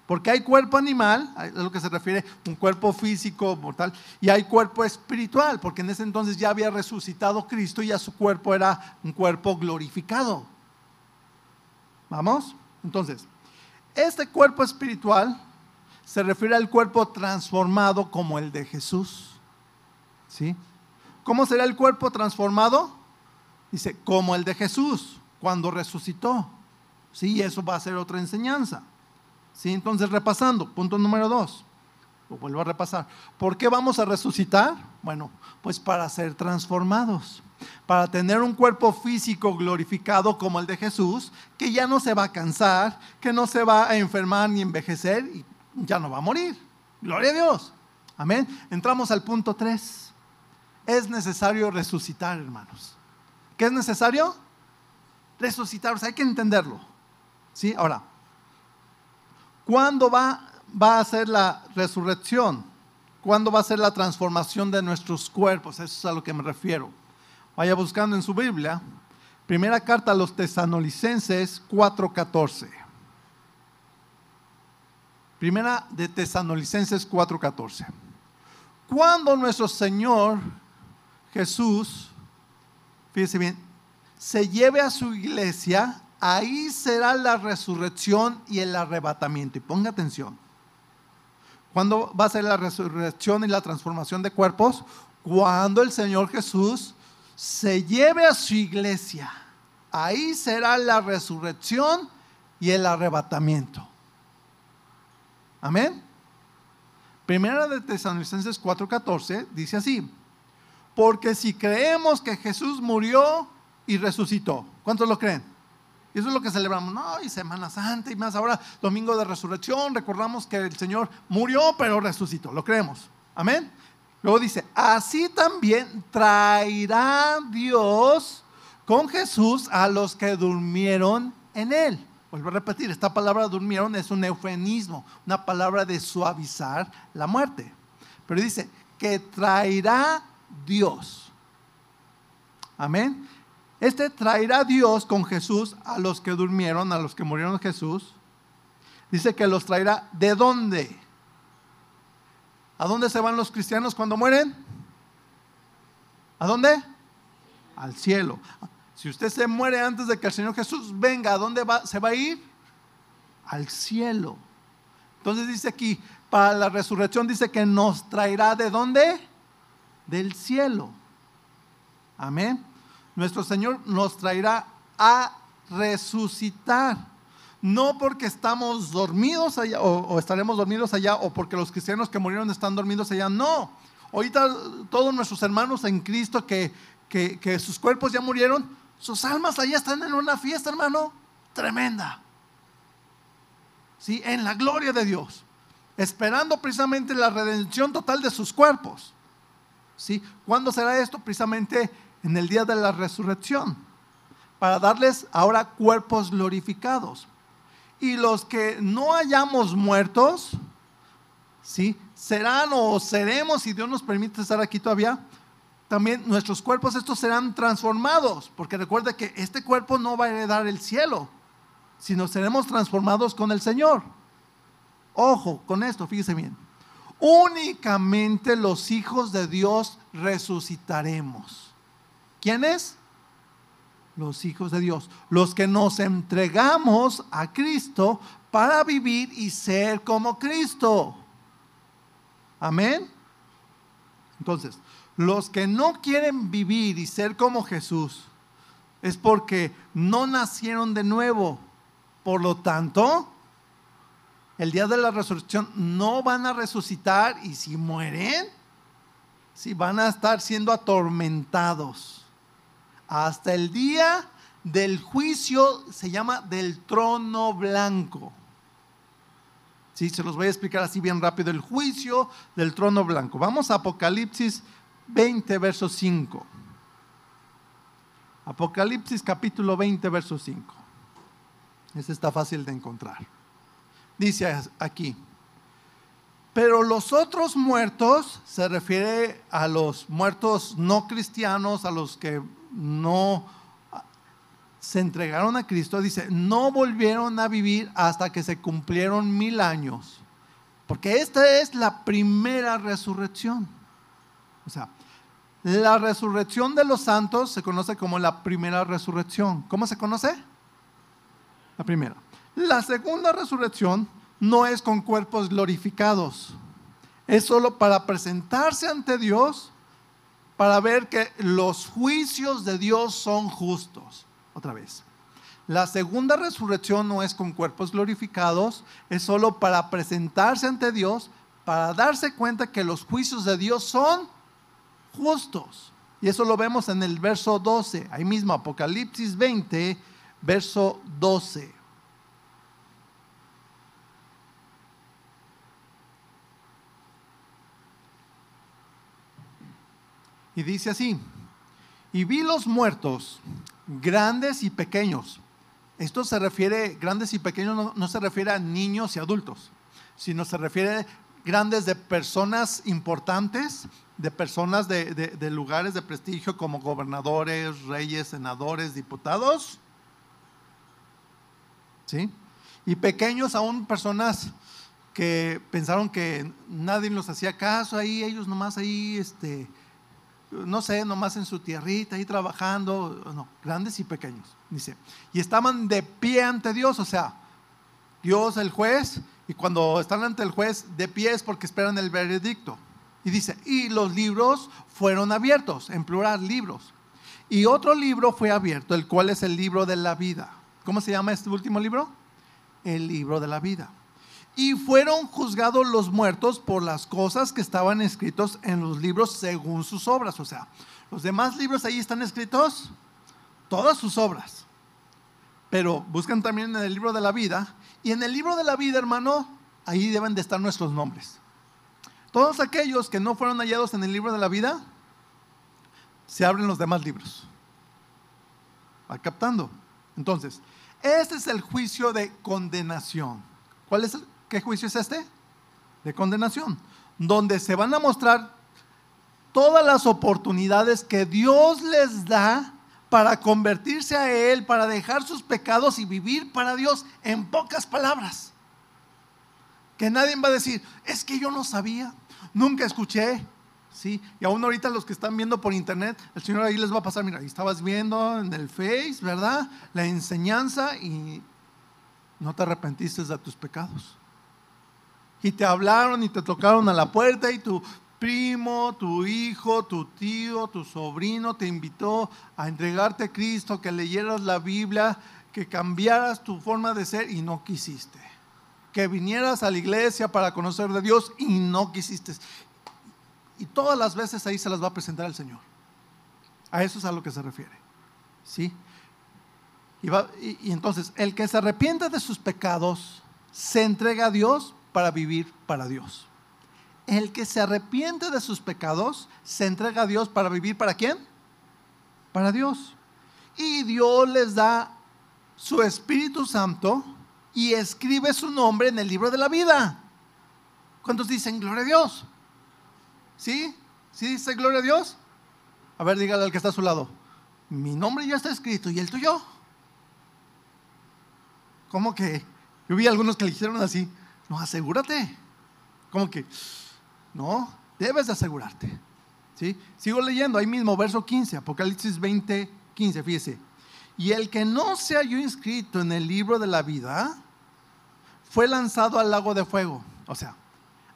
Porque hay cuerpo animal, es lo que se refiere, un cuerpo físico, mortal, y hay cuerpo espiritual, porque en ese entonces ya había resucitado Cristo y ya su cuerpo era un cuerpo glorificado. ¿Vamos? Entonces, este cuerpo espiritual se refiere al cuerpo transformado como el de Jesús. ¿Sí? ¿Cómo será el cuerpo transformado? Dice, como el de Jesús cuando resucitó. Sí, eso va a ser otra enseñanza. ¿Sí? Entonces, repasando, punto número dos, lo vuelvo a repasar. ¿Por qué vamos a resucitar? Bueno, pues para ser transformados, para tener un cuerpo físico glorificado como el de Jesús, que ya no se va a cansar, que no se va a enfermar ni envejecer ya no va a morir. Gloria a Dios. Amén. Entramos al punto tres. Es necesario resucitar, hermanos. ¿Qué es necesario? Resucitar, o sea, hay que entenderlo. ¿Sí? Ahora, ¿Cuándo va, va a ser la resurrección? ¿Cuándo va a ser la transformación de nuestros cuerpos? Eso es a lo que me refiero. Vaya buscando en su Biblia. Primera carta a los tesanolicenses 4.14. Primera de tesanolicenses 4.14. Cuando nuestro Señor Jesús, fíjese bien, se lleve a su iglesia, ahí será la resurrección y el arrebatamiento. Y ponga atención. ¿Cuándo va a ser la resurrección y la transformación de cuerpos? Cuando el Señor Jesús se lleve a su iglesia. Ahí será la resurrección y el arrebatamiento. Amén. Primera de Tesalonicenses 4:14 dice así: Porque si creemos que Jesús murió y resucitó, ¿cuántos lo creen? Eso es lo que celebramos, ¿no? Y Semana Santa y más ahora, Domingo de Resurrección, recordamos que el Señor murió, pero resucitó, lo creemos. Amén. Luego dice, así también traerá Dios con Jesús a los que durmieron en él. Vuelvo a repetir, esta palabra durmieron es un eufemismo, una palabra de suavizar la muerte. Pero dice, que traerá Dios. Amén. Este traerá Dios con Jesús a los que durmieron, a los que murieron Jesús. Dice que los traerá de dónde. ¿A dónde se van los cristianos cuando mueren? ¿A dónde? Al cielo. Si usted se muere antes de que el Señor Jesús venga, ¿a dónde va, se va a ir? Al cielo. Entonces dice aquí, para la resurrección dice que nos traerá de dónde? Del cielo. Amén nuestro Señor nos traerá a resucitar. No porque estamos dormidos allá o, estaremos dormidos allá o porque los cristianos que murieron están dormidos allá. No. Ahorita todos nuestros hermanos en Cristo que, que, sus cuerpos ya murieron, sus almas allá están en una fiesta, hermano, tremenda. ¿Sí? En la gloria de Dios. Esperando precisamente la redención total de sus cuerpos. ¿Sí? ¿Cuándo será esto? Precisamente en el día de la resurrección, para darles ahora cuerpos glorificados. Y los que no hayamos muertos, ¿sí? serán o seremos, si Dios nos permite estar aquí todavía, también nuestros cuerpos estos serán transformados, porque recuerda que este cuerpo no va a heredar el cielo, sino seremos transformados con el Señor. Ojo con esto, fíjese bien. Únicamente los hijos de Dios resucitaremos. ¿Quiénes? Los hijos de Dios, los que nos entregamos a Cristo para vivir y ser como Cristo. Amén. Entonces, los que no quieren vivir y ser como Jesús es porque no nacieron de nuevo. Por lo tanto, el día de la resurrección no van a resucitar y si mueren, si van a estar siendo atormentados hasta el día del juicio, se llama del trono blanco. Sí, se los voy a explicar así bien rápido. El juicio del trono blanco. Vamos a Apocalipsis 20, verso 5. Apocalipsis capítulo 20, verso 5. Ese está fácil de encontrar. Dice aquí, pero los otros muertos, se refiere a los muertos no cristianos, a los que no se entregaron a Cristo, dice, no volvieron a vivir hasta que se cumplieron mil años. Porque esta es la primera resurrección. O sea, la resurrección de los santos se conoce como la primera resurrección. ¿Cómo se conoce? La primera. La segunda resurrección no es con cuerpos glorificados. Es solo para presentarse ante Dios, para ver que los juicios de Dios son justos. Otra vez. La segunda resurrección no es con cuerpos glorificados, es solo para presentarse ante Dios, para darse cuenta que los juicios de Dios son justos. Y eso lo vemos en el verso 12, ahí mismo Apocalipsis 20, verso 12. Y dice así, y vi los muertos, grandes y pequeños. Esto se refiere, grandes y pequeños, no, se refiere a niños y adultos, sino se refiere grandes de personas importantes, de personas de, lugares de prestigio como gobernadores, reyes, senadores, diputados. ¿Sí? Y pequeños aún personas que pensaron que nadie los hacía caso ahí, ellos nomás ahí, este, no sé, nomás en su tierrita, ahí trabajando, no, grandes y pequeños, dice. Y estaban de pie ante Dios, o sea, Dios el juez, y cuando están ante el juez de pie es porque esperan el veredicto. Y dice, y los libros fueron abiertos, en plural, libros. Y otro libro fue abierto, el cual es el libro de la vida. ¿Cómo se llama este último libro? El libro de la vida y fueron juzgados los muertos por las cosas que estaban escritos en los libros según sus obras. O sea, los demás libros ahí están escritos, todas sus obras. Pero buscan también en el libro de la vida. Y en el libro de la vida, hermano, ahí deben de estar nuestros nombres. Todos aquellos que no fueron hallados en el libro de la vida, se abren los demás libros. Va captando. Entonces, este es el juicio de condenación. ¿Cuál es el ¿Qué juicio es este? De condenación, donde se van a mostrar todas las oportunidades que Dios les da para convertirse a Él, para dejar sus pecados y vivir para Dios, en pocas palabras. Que nadie va a decir, es que yo no sabía, nunca escuché. Sí, y aún ahorita los que están viendo por internet, el Señor ahí les va a pasar, mira, ahí estabas viendo en el Face, ¿verdad? La enseñanza y no te arrepentiste de tus pecados y te hablaron y te tocaron a la puerta y tu primo, tu hijo, tu tío, tu sobrino te invitó a entregarte a Cristo, que leyeras la Biblia, que cambiaras tu forma de ser y no quisiste. Que vinieras a la iglesia para conocer de Dios y no quisiste. Y todas las veces ahí se las va a presentar el Señor. A eso es a lo que se refiere. ¿Sí? Y, y entonces, el que se arrepiente de sus pecados, se entrega a Dios para vivir para Dios. El que se arrepiente de sus pecados se entrega a Dios para vivir para quién? Para Dios. Y Dios les da su Espíritu Santo y escribe su nombre en el libro de la vida. ¿Cuántos dicen gloria a Dios? ¿Sí? ¿Sí dice gloria a Dios? A ver, dígale al que está a su lado. Mi nombre ya está escrito y el tuyo. ¿Cómo que? Yo vi algunos que le hicieron así. No, asegúrate. ¿Cómo que? No, debes de asegurarte. ¿Sí? Sigo leyendo ahí mismo, verso 15, Apocalipsis 20, 15, fíjese. Y el que no se halló inscrito en el libro de la vida fue lanzado al lago de fuego. O sea,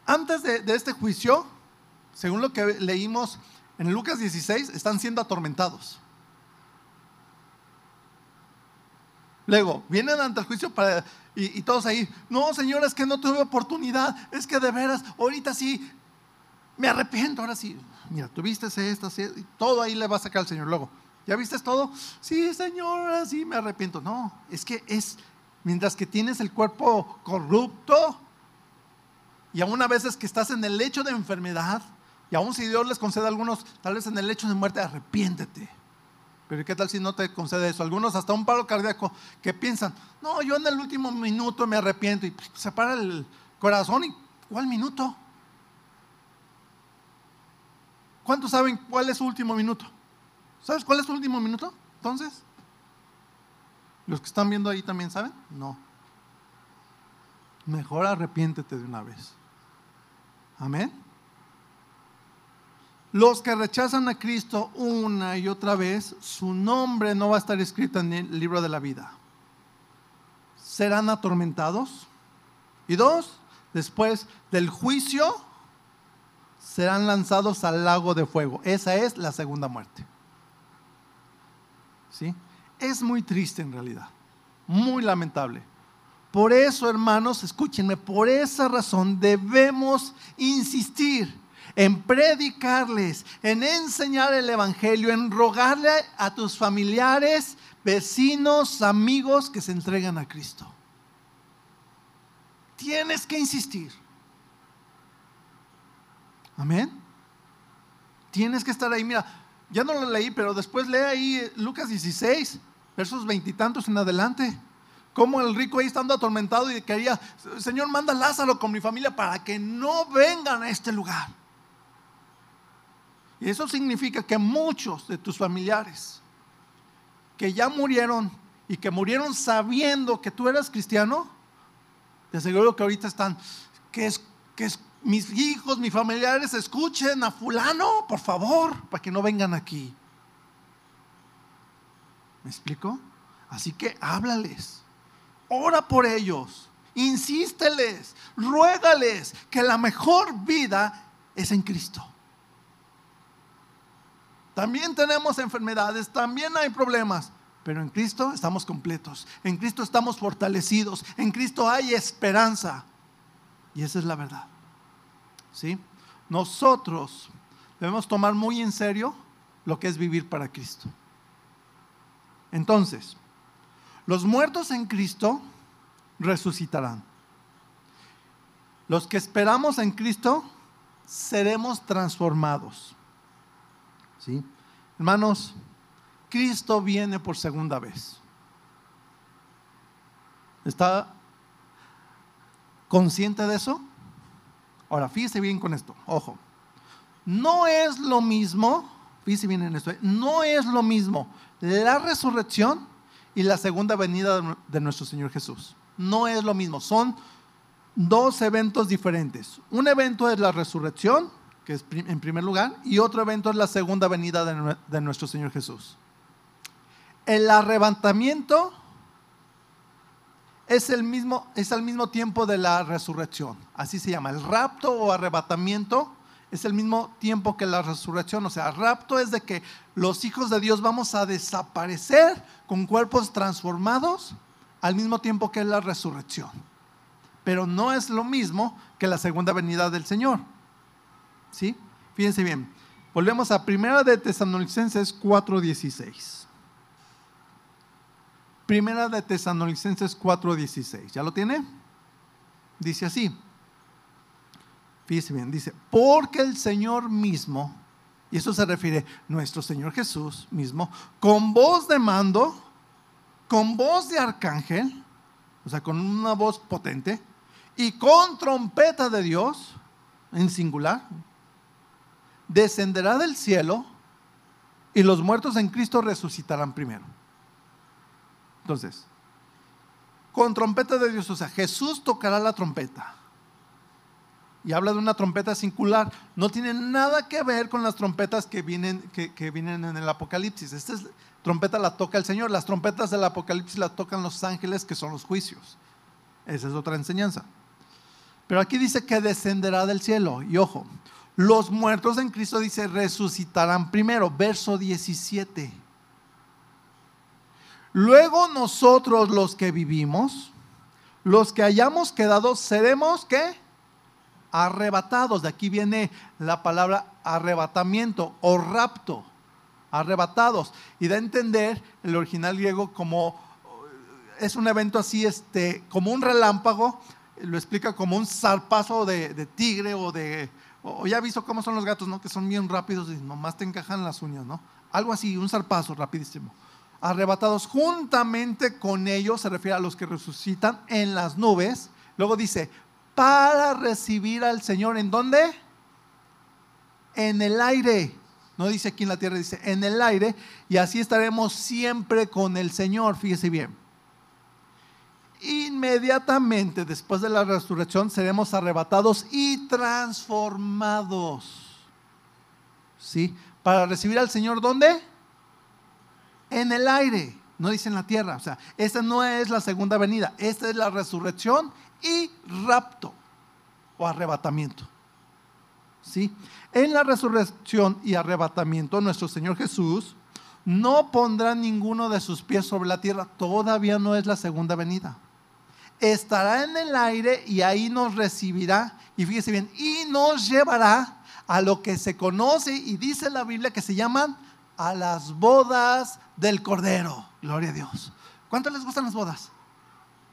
antes de, este juicio, según lo que leímos en Lucas 16, están siendo atormentados. Luego, vienen ante el juicio para y, todos ahí, no, Señor, es que no tuve oportunidad, es que de veras, ahorita sí, me arrepiento, ahora sí. Mira, tuviste esto, y todo ahí le va a sacar al Señor. Luego, ¿ya viste todo? Sí, Señor, ahora sí me arrepiento. No, es que es, mientras que tienes el cuerpo corrupto, y aún a veces que estás en el lecho de enfermedad, y aún si Dios les concede a algunos, tal vez en el lecho de muerte, arrepiéntete. Pero ¿qué tal si no te concede eso? Algunos hasta un paro cardíaco que piensan, no, yo en el último minuto me arrepiento y se para el corazón y ¿cuál minuto? ¿Cuántos saben cuál es su último minuto? ¿Sabes cuál es su último minuto? Entonces, ¿Los que están viendo ahí también saben? No. Mejor arrepiéntete de una vez. Amén. Los que rechazan a Cristo una y otra vez, su nombre no va a estar escrito en el libro de la vida. Serán atormentados. Y dos, después del juicio, serán lanzados al lago de fuego. Esa es la segunda muerte. ¿Sí? Es muy triste en realidad, muy lamentable. Por eso, hermanos, escúchenme, por esa razón debemos insistir en predicarles, en enseñar el Evangelio, en rogarle a tus familiares, vecinos, amigos que se entregan a Cristo. Tienes que insistir. Amén. Tienes que estar ahí. Mira, ya no lo leí, pero después lee ahí Lucas 16, versos veintitantos en adelante. Como el rico ahí estando atormentado y quería, Señor, manda a Lázaro con mi familia para que no vengan a este lugar. Y eso significa que muchos de tus familiares que ya murieron y que murieron sabiendo que tú eras cristiano, te aseguro que ahorita están, que es, que es mis hijos, mis familiares, escuchen a fulano, por favor, para que no vengan aquí. ¿Me explico? Así que háblales, ora por ellos, insísteles, ruégales que la mejor vida es en Cristo. También tenemos enfermedades, también hay problemas, pero en Cristo estamos completos, en Cristo estamos fortalecidos, en Cristo hay esperanza. Y esa es la verdad. ¿Sí? Nosotros debemos tomar muy en serio lo que es vivir para Cristo. Entonces, los muertos en Cristo resucitarán. Los que esperamos en Cristo seremos transformados. ¿Sí? Hermanos, Cristo viene por segunda vez. ¿Está consciente de eso? Ahora, fíjese bien con esto, ojo. No es lo mismo, fíjese bien en esto, no es lo mismo la resurrección y la segunda venida de nuestro Señor Jesús. No es lo mismo, son dos eventos diferentes. Un evento es la resurrección que es en primer lugar, y otro evento es la segunda venida de, nuestro Señor Jesús. El arrebatamiento es el mismo, es al mismo tiempo de la resurrección, así se llama. El rapto o arrebatamiento es el mismo tiempo que la resurrección, o sea, rapto es de que los hijos de Dios vamos a desaparecer con cuerpos transformados al mismo tiempo que la resurrección. Pero no es lo mismo que la segunda venida del Señor. ¿Sí? Fíjense bien. Volvemos a Primera de Tesanolicenses 4:16. Primera de Tesanolicenses 4:16. ¿Ya lo tiene? Dice así. Fíjense bien, dice, porque el Señor mismo, y eso se refiere nuestro Señor Jesús mismo, con voz de mando, con voz de arcángel, o sea, con una voz potente, y con trompeta de Dios, en singular, descenderá del cielo y los muertos en Cristo resucitarán primero. Entonces, con trompeta de Dios, o sea, Jesús tocará la trompeta. Y habla de una trompeta singular. No tiene nada que ver con las trompetas que vienen, que, vienen en el Apocalipsis. Esta trompeta la toca el Señor. Las trompetas del Apocalipsis las tocan los ángeles, que son los juicios. Esa es otra enseñanza. Pero aquí dice que descenderá del cielo. Y ojo, los muertos en Cristo dice resucitarán primero, verso 17. Luego nosotros los que vivimos, los que hayamos quedado, seremos ¿qué? Arrebatados. De aquí viene la palabra arrebatamiento o rapto. Arrebatados. Y da a entender el original griego como es un evento así, este, como un relámpago, lo explica como un zarpazo de tigre o de o ya visto cómo son los gatos, ¿no? Que son bien rápidos y nomás te encajan las uñas, ¿no? Algo así, un zarpazo rapidísimo. Arrebatados juntamente con ellos, se refiere a los que resucitan en las nubes. Luego dice, para recibir al Señor, ¿en dónde? En el aire. No dice aquí en la tierra, dice en el aire. Y así estaremos siempre con el Señor, fíjese bien. inmediatamente después de la resurrección seremos arrebatados y transformados. ¿Sí? Para recibir al Señor, ¿dónde? En el aire, no dice en la tierra. O sea, esta no es la segunda venida, esta es la resurrección y rapto o arrebatamiento. ¿Sí? En la resurrección y arrebatamiento, nuestro Señor Jesús no pondrá ninguno de sus pies sobre la tierra. Todavía no es la segunda venida. Estará en el aire y ahí nos recibirá. Y fíjese bien, y nos llevará a lo que se conoce y dice la Biblia que se llaman a las bodas del Cordero. Gloria a Dios. ¿Cuánto les gustan las bodas?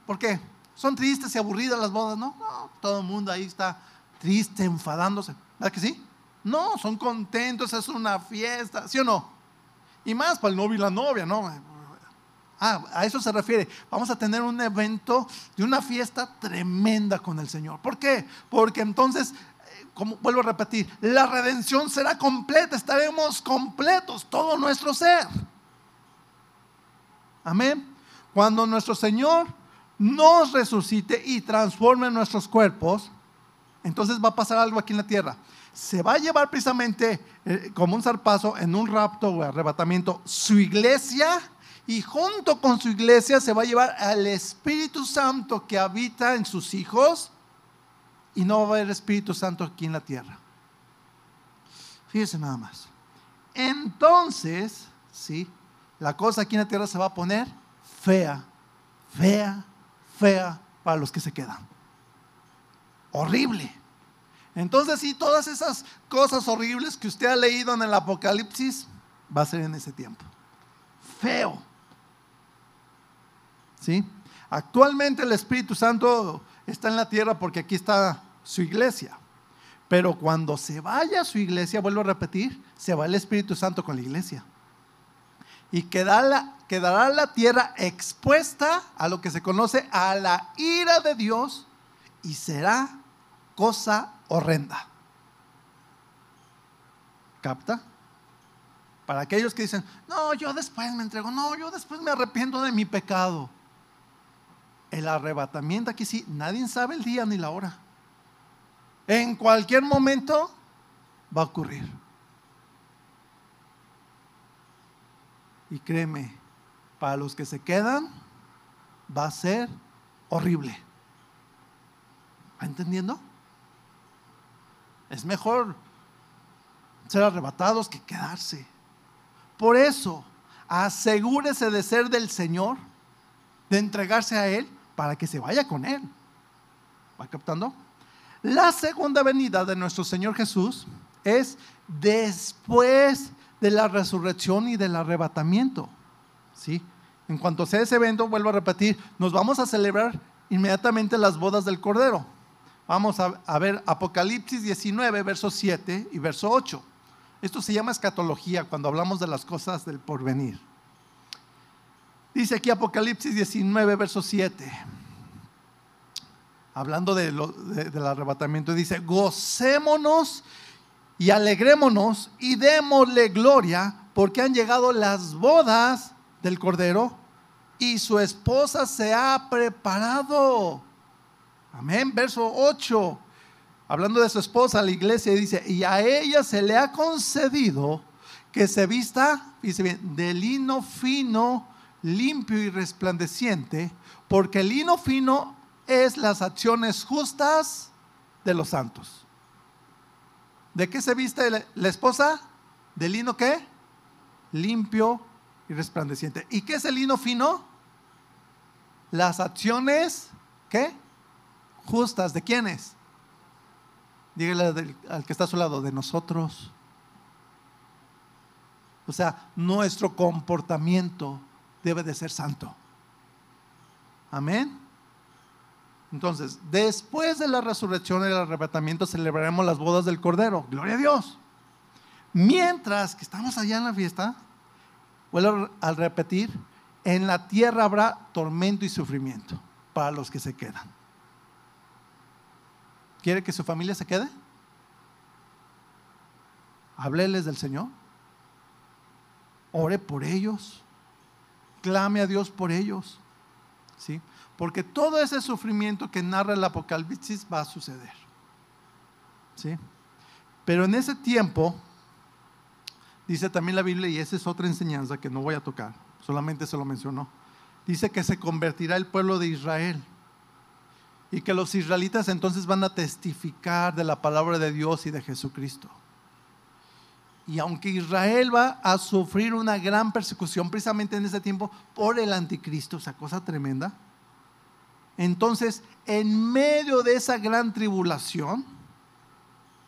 ¿Por qué? Son tristes y aburridas las bodas, ¿no? No, todo el mundo ahí está triste, enfadándose. ¿Verdad que sí? No, son contentos, es una fiesta, ¿sí o no? Y más para el novio y la novia, ¿no? Ah, a eso se refiere. Vamos a tener un evento de una fiesta tremenda con el Señor. ¿Por qué? Porque entonces, eh, como vuelvo a repetir, la redención será completa, estaremos completos, todo nuestro ser. Amén. Cuando nuestro Señor nos resucite y transforme nuestros cuerpos, entonces va a pasar algo aquí en la tierra se va a llevar precisamente eh, como un zarpazo en un rapto o arrebatamiento su iglesia y junto con su iglesia se va a llevar al Espíritu Santo que habita en sus hijos y no va a haber Espíritu Santo aquí en la tierra. Fíjese nada más. Entonces, sí, la cosa aquí en la tierra se va a poner fea, fea, fea para los que se quedan. Horrible. Entonces, sí, todas esas cosas horribles que usted ha leído en el Apocalipsis, va a ser en ese tiempo. Feo. ¿Sí? Actualmente el Espíritu Santo está en la tierra porque aquí está su iglesia. Pero cuando se vaya a su iglesia, vuelvo a repetir, se va el Espíritu Santo con la iglesia. Y quedará la, tierra expuesta a lo que se conoce a la ira de Dios y será cosa horrenda. ¿Capta? Para aquellos que dicen, no, yo después me entrego, no, yo después me arrepiento de mi pecado. El arrebatamiento aquí sí, nadie sabe el día ni la hora. En cualquier momento va a ocurrir. Y créeme, para los que se quedan, va a ser horrible. ¿Va entendiendo? Es mejor ser arrebatados que quedarse. Por eso, asegúrese de ser del Señor, de entregarse a Él para que se vaya con Él. ¿Va captando? La segunda venida de nuestro Señor Jesús es después de la resurrección y del arrebatamiento. ¿Sí? En cuanto sea ese evento, vuelvo a repetir, nos vamos a celebrar inmediatamente las bodas del Cordero. Vamos a, ver Apocalipsis 19, verso 7 y verso 8. Esto se llama escatología cuando hablamos de las cosas del porvenir. Dice aquí Apocalipsis 19, verso 7. Hablando del arrebatamiento, dice, gocémonos y alegrémonos y démosle gloria porque han llegado las bodas del Cordero y su esposa se ha preparado. Amén. Verso 8. Hablando de su esposa, la iglesia dice, y a ella se le ha concedido que se vista, dice bien, de lino fino, limpio y resplandeciente, porque el lino fino es las acciones justas de los santos. ¿De qué se viste la esposa? ¿De lino qué? Limpio y resplandeciente. ¿Y qué es el lino fino? Las acciones, ¿qué? justas. ¿De quiénes? Dígale al que está a su lado, de nosotros. O sea, nuestro comportamiento debe de ser santo. Amén. Entonces, después de la resurrección y el arrebatamiento celebraremos las bodas del Cordero. Gloria a Dios. Mientras que estamos allá en la fiesta, vuelvo a repetir, en la tierra habrá tormento y sufrimiento para los que se quedan. ¿Quiere que su familia se quede? Hábleles del Señor. Ore por ellos. Clame a Dios por ellos. ¿Sí? Porque todo ese sufrimiento que narra el Apocalipsis va a suceder. ¿Sí? Pero en ese tiempo, dice también la Biblia, y esa es otra enseñanza que no voy a tocar, solamente se lo mencionó, dice que se convertirá el pueblo de Israel y que los israelitas entonces van a testificar de la palabra de Dios y de Jesucristo. Y aunque Israel va a sufrir una gran persecución precisamente en ese tiempo por el anticristo, esa cosa tremenda, entonces en medio de esa gran tribulación,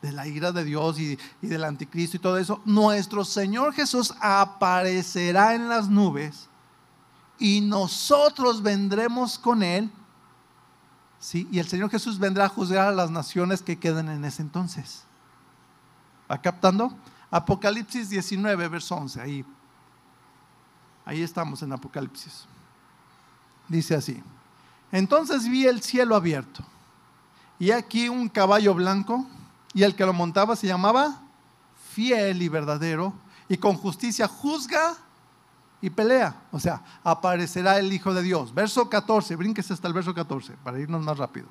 de la ira de Dios y, del anticristo y todo eso, nuestro Señor Jesús aparecerá en las nubes y nosotros vendremos con Él. ¿sí? Y el Señor Jesús vendrá a juzgar a las naciones que queden en ese entonces. ¿Va captando? Apocalipsis 19, verso 11, ahí. Ahí estamos en Apocalipsis. Dice así. Entonces vi el cielo abierto y aquí un caballo blanco y el que lo montaba se llamaba fiel y verdadero y con justicia juzga y pelea. O sea, aparecerá el Hijo de Dios. Verso 14, brínquese hasta el verso 14 para irnos más rápido.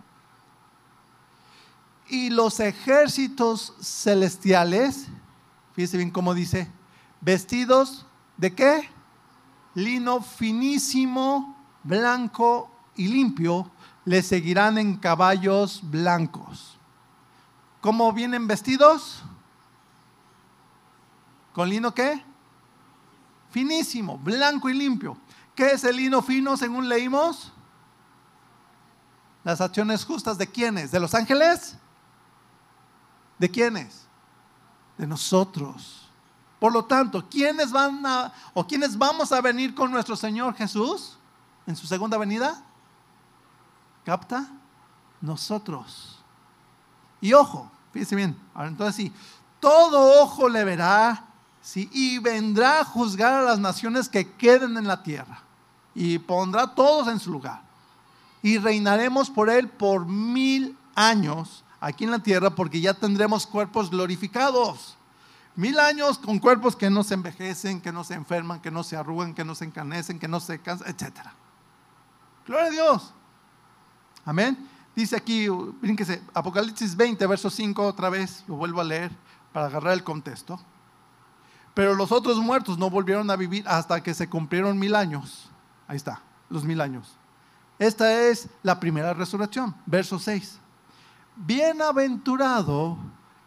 Y los ejércitos celestiales Fíjese bien cómo dice, vestidos de qué? Lino finísimo, blanco y limpio, le seguirán en caballos blancos. ¿Cómo vienen vestidos? ¿Con lino qué? Finísimo, blanco y limpio. ¿Qué es el lino fino según leímos? Las acciones justas de quiénes? ¿De los ángeles? ¿De quiénes? de nosotros. Por lo tanto, ¿quiénes van a o quiénes vamos a venir con nuestro Señor Jesús en su segunda venida? ¿Capta? Nosotros. Y ojo, fíjense bien, ahora entonces sí, todo ojo le verá ¿sí? y vendrá a juzgar a las naciones que queden en la tierra y pondrá todos en su lugar. Y reinaremos por él por mil años aquí en la tierra porque ya tendremos cuerpos glorificados. Mil años con cuerpos que no se envejecen, que no se enferman, que no se arrugan, que no se encanecen, que no se cansan, etc. Gloria a Dios. Amén. Dice aquí, brínquese, Apocalipsis 20, verso 5, otra vez, lo vuelvo a leer para agarrar el contexto. Pero los otros muertos no volvieron a vivir hasta que se cumplieron mil años. Ahí está, los mil años. Esta es la primera resurrección, verso 6 bienaventurado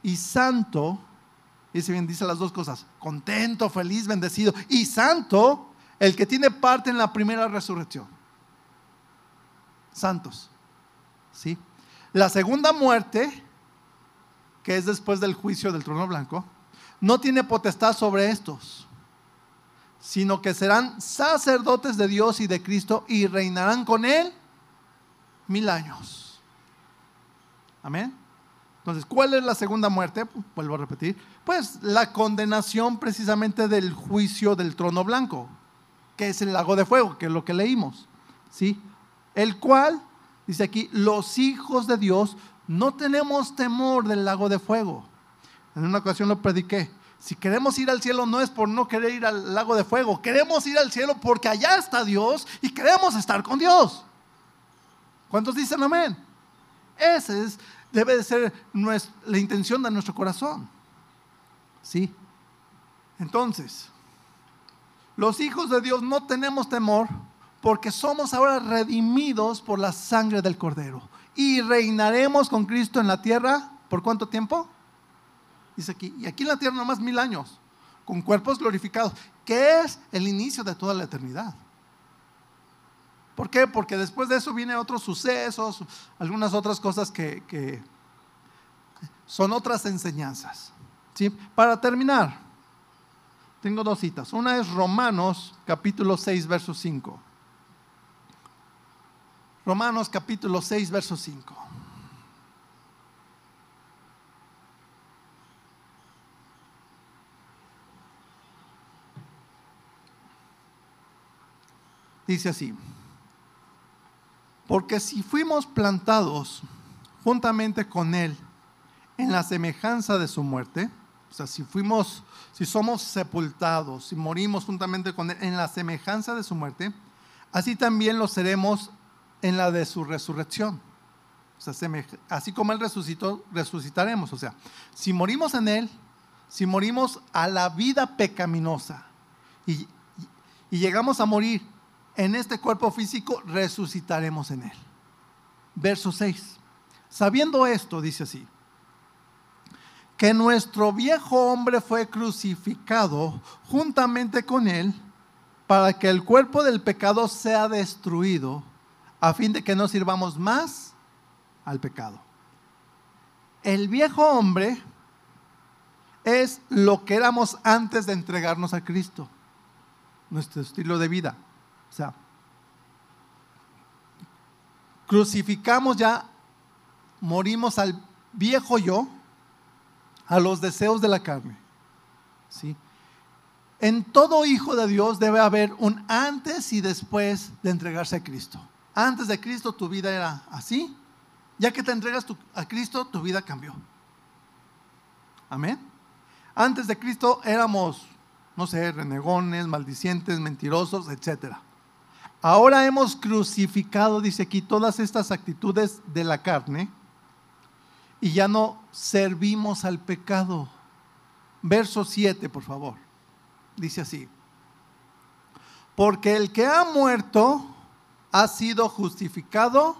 y santo, dice bien, dice las dos cosas, contento, feliz, bendecido y santo, el que tiene parte en la primera resurrección. Santos. ¿Sí? La segunda muerte, que es después del juicio del trono blanco, no tiene potestad sobre estos, sino que serán sacerdotes de Dios y de Cristo y reinarán con él mil años. Amén. Entonces, ¿cuál es la segunda muerte? Vuelvo a repetir. Pues la condenación precisamente del juicio del trono blanco, que es el lago de fuego, que es lo que leímos. ¿Sí? El cual, dice aquí, los hijos de Dios no tenemos temor del lago de fuego. En una ocasión lo prediqué. Si queremos ir al cielo no es por no querer ir al lago de fuego, queremos ir al cielo porque allá está Dios y queremos estar con Dios. ¿Cuántos dicen amén? Esa es, debe de ser la intención de nuestro corazón. ¿Sí? Entonces, los hijos de Dios no tenemos temor porque somos ahora redimidos por la sangre del Cordero. Y reinaremos con Cristo en la tierra, ¿por cuánto tiempo? Dice aquí, y aquí en la tierra nomás mil años, con cuerpos glorificados, que es el inicio de toda la eternidad. ¿Por qué? Porque después de eso vienen otros sucesos, algunas otras cosas que, son otras enseñanzas. ¿sí? Para terminar, tengo dos citas. Una es Romanos capítulo 6, verso 5. Romanos capítulo 6, verso 5. Dice así. Porque si fuimos plantados juntamente con Él en la semejanza de su muerte, o sea, si fuimos, si somos sepultados, si morimos juntamente con Él en la semejanza de su muerte, así también lo seremos en la de su resurrección. O sea, así como Él resucitó, resucitaremos. O sea, si morimos en Él, si morimos a la vida pecaminosa y, y llegamos a morir en este cuerpo físico, resucitaremos en Él. Verso 6. Sabiendo esto, dice así, que nuestro viejo hombre fue crucificado juntamente con Él para que el cuerpo del pecado sea destruido, a fin de que no sirvamos más al pecado. El viejo hombre es lo que éramos antes de entregarnos a Cristo, nuestro estilo de vida. O sea, crucificamos ya, morimos al viejo yo, a los deseos de la carne. ¿sí? En todo hijo de Dios debe haber un antes y después de entregarse a Cristo. Antes de Cristo tu vida era así. Ya que te entregas a Cristo, tu vida cambió. Amén. Antes de Cristo éramos, no sé, renegones, maldicientes, mentirosos, etc. Ahora hemos crucificado, dice aquí, todas estas actitudes de la carne y ya no servimos al pecado. Verso 7, por favor. Dice así. Porque el que ha muerto ha sido justificado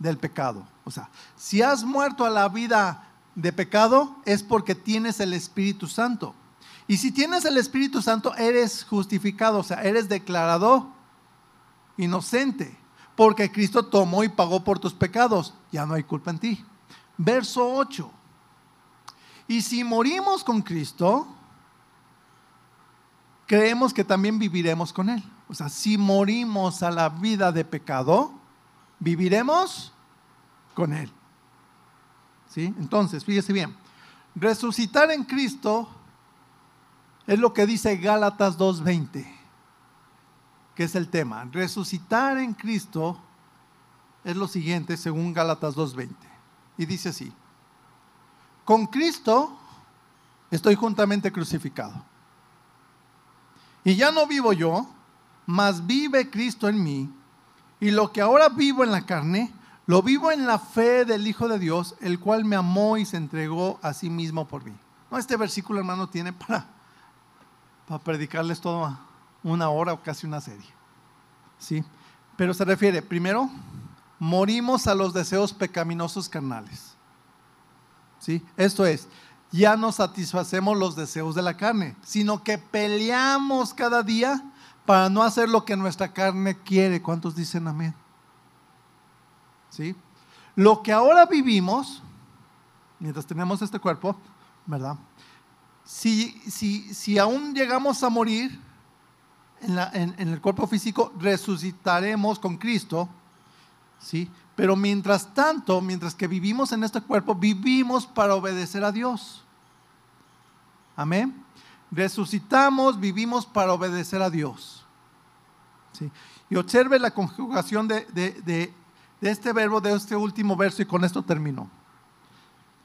del pecado. O sea, si has muerto a la vida de pecado es porque tienes el Espíritu Santo. Y si tienes el Espíritu Santo, eres justificado, o sea, eres declarado inocente, porque Cristo tomó y pagó por tus pecados. Ya no hay culpa en ti verso 8. Y si morimos con Cristo, creemos que también viviremos con Él. O sea, si morimos a la vida de pecado, viviremos con Él. ¿Sí? Entonces, fíjese bien, resucitar en Cristo es lo que dice Gálatas 2.20, que es el tema. Resucitar en Cristo es lo siguiente, según Gálatas 2.20 y dice así, con Cristo estoy juntamente crucificado. Y ya no vivo yo, mas vive Cristo en mí. Y lo que ahora vivo en la carne, lo vivo en la fe del Hijo de Dios, el cual me amó y se entregó a sí mismo por mí. No, este versículo, hermano, tiene para, para predicarles toda una hora o casi una serie. ¿Sí? Pero se refiere, primero, morimos a los deseos pecaminosos carnales. ¿Sí? Esto es, ya no satisfacemos los deseos de la carne, sino que peleamos cada día para no hacer lo que nuestra carne quiere. ¿Cuántos dicen amén? ¿Sí? Lo que ahora vivimos, mientras tenemos este cuerpo, ¿verdad? Si, si, si aún llegamos a morir en, en el cuerpo físico, resucitaremos con Cristo ¿sí? Pero mientras tanto, mientras que vivimos en este cuerpo, vivimos para obedecer a Dios. Amén. Resucitamos, vivimos para obedecer a Dios. ¿Sí? Y observe la conjugación de, de, este verbo, de este último verso, y con esto termino.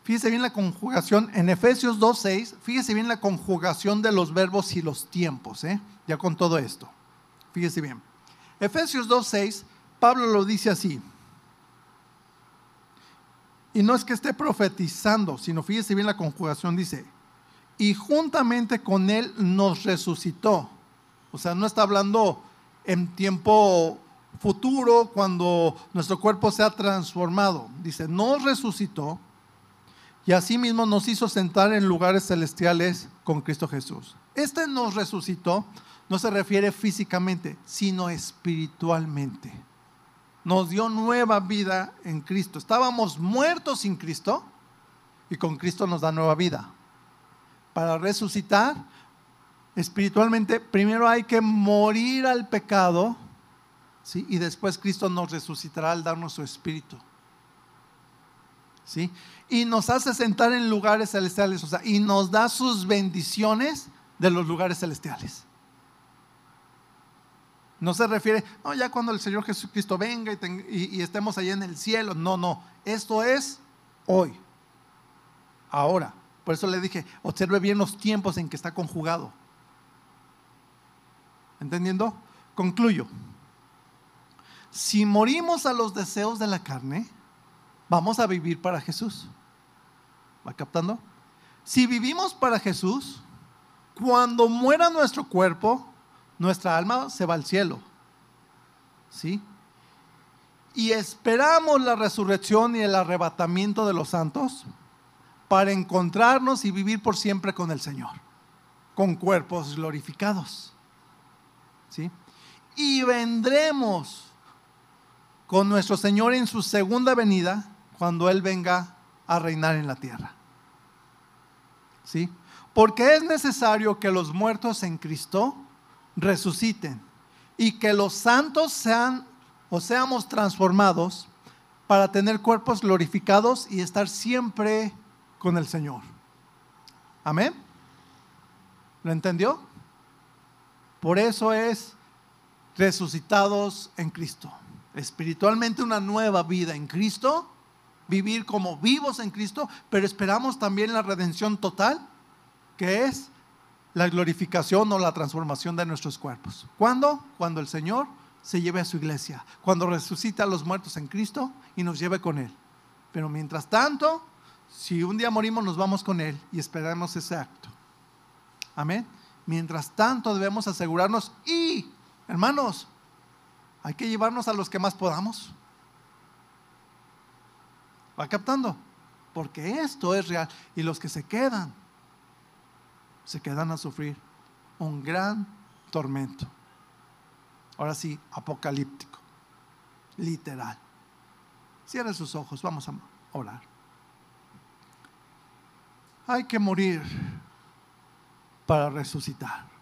Fíjese bien la conjugación en Efesios 2.6, fíjese bien la conjugación de los verbos y los tiempos, ¿eh? ya con todo esto. Fíjese bien. Efesios 2.6 Pablo lo dice así. Y no es que esté profetizando, sino fíjese bien la conjugación, dice, y juntamente con él nos resucitó. O sea, no está hablando en tiempo futuro cuando nuestro cuerpo sea transformado. Dice, nos resucitó y asimismo nos hizo sentar en lugares celestiales con Cristo Jesús. Este nos resucitó no se refiere físicamente, sino espiritualmente nos dio nueva vida en Cristo. Estábamos muertos sin Cristo y con Cristo nos da nueva vida. Para resucitar espiritualmente, primero hay que morir al pecado, ¿sí? y después Cristo nos resucitará al darnos su espíritu. ¿Sí? Y nos hace sentar en lugares celestiales, o sea, y nos da sus bendiciones de los lugares celestiales. No se refiere, no, ya cuando el Señor Jesucristo venga y, estemos allá en el cielo. No, no. Esto es hoy. Ahora. Por eso le dije, observe bien los tiempos en que está conjugado. ¿Entendiendo? Concluyo. si morimos a los deseos de la carne, vamos a vivir para Jesús. ¿Va captando? Si vivimos para Jesús, cuando muera nuestro cuerpo, nuestra alma se va al cielo. ¿Sí? Y esperamos la resurrección y el arrebatamiento de los santos para encontrarnos y vivir por siempre con el Señor, con cuerpos glorificados. ¿Sí? Y vendremos con nuestro Señor en su segunda venida cuando Él venga a reinar en la tierra. ¿Sí? Porque es necesario que los muertos en Cristo resuciten y que los santos sean o seamos transformados para tener cuerpos glorificados y estar siempre con el Señor. Amén. ¿Lo entendió? Por eso es resucitados en Cristo. Espiritualmente una nueva vida en Cristo, vivir como vivos en Cristo, pero esperamos también la redención total, que es la glorificación o la transformación de nuestros cuerpos. ¿Cuándo? Cuando el Señor se lleve a su iglesia, cuando resucita a los muertos en Cristo y nos lleve con Él. Pero mientras tanto, si un día morimos, nos vamos con Él y esperamos ese acto. Amén. Mientras tanto, debemos asegurarnos y, hermanos, hay que llevarnos a los que más podamos. ¿Va captando? Porque esto es real. Y los que se quedan, se quedan a sufrir un gran tormento ahora sí, apocalíptico, literal. Cierre sus ojos, vamos a orar. Hay que morir para resucitar.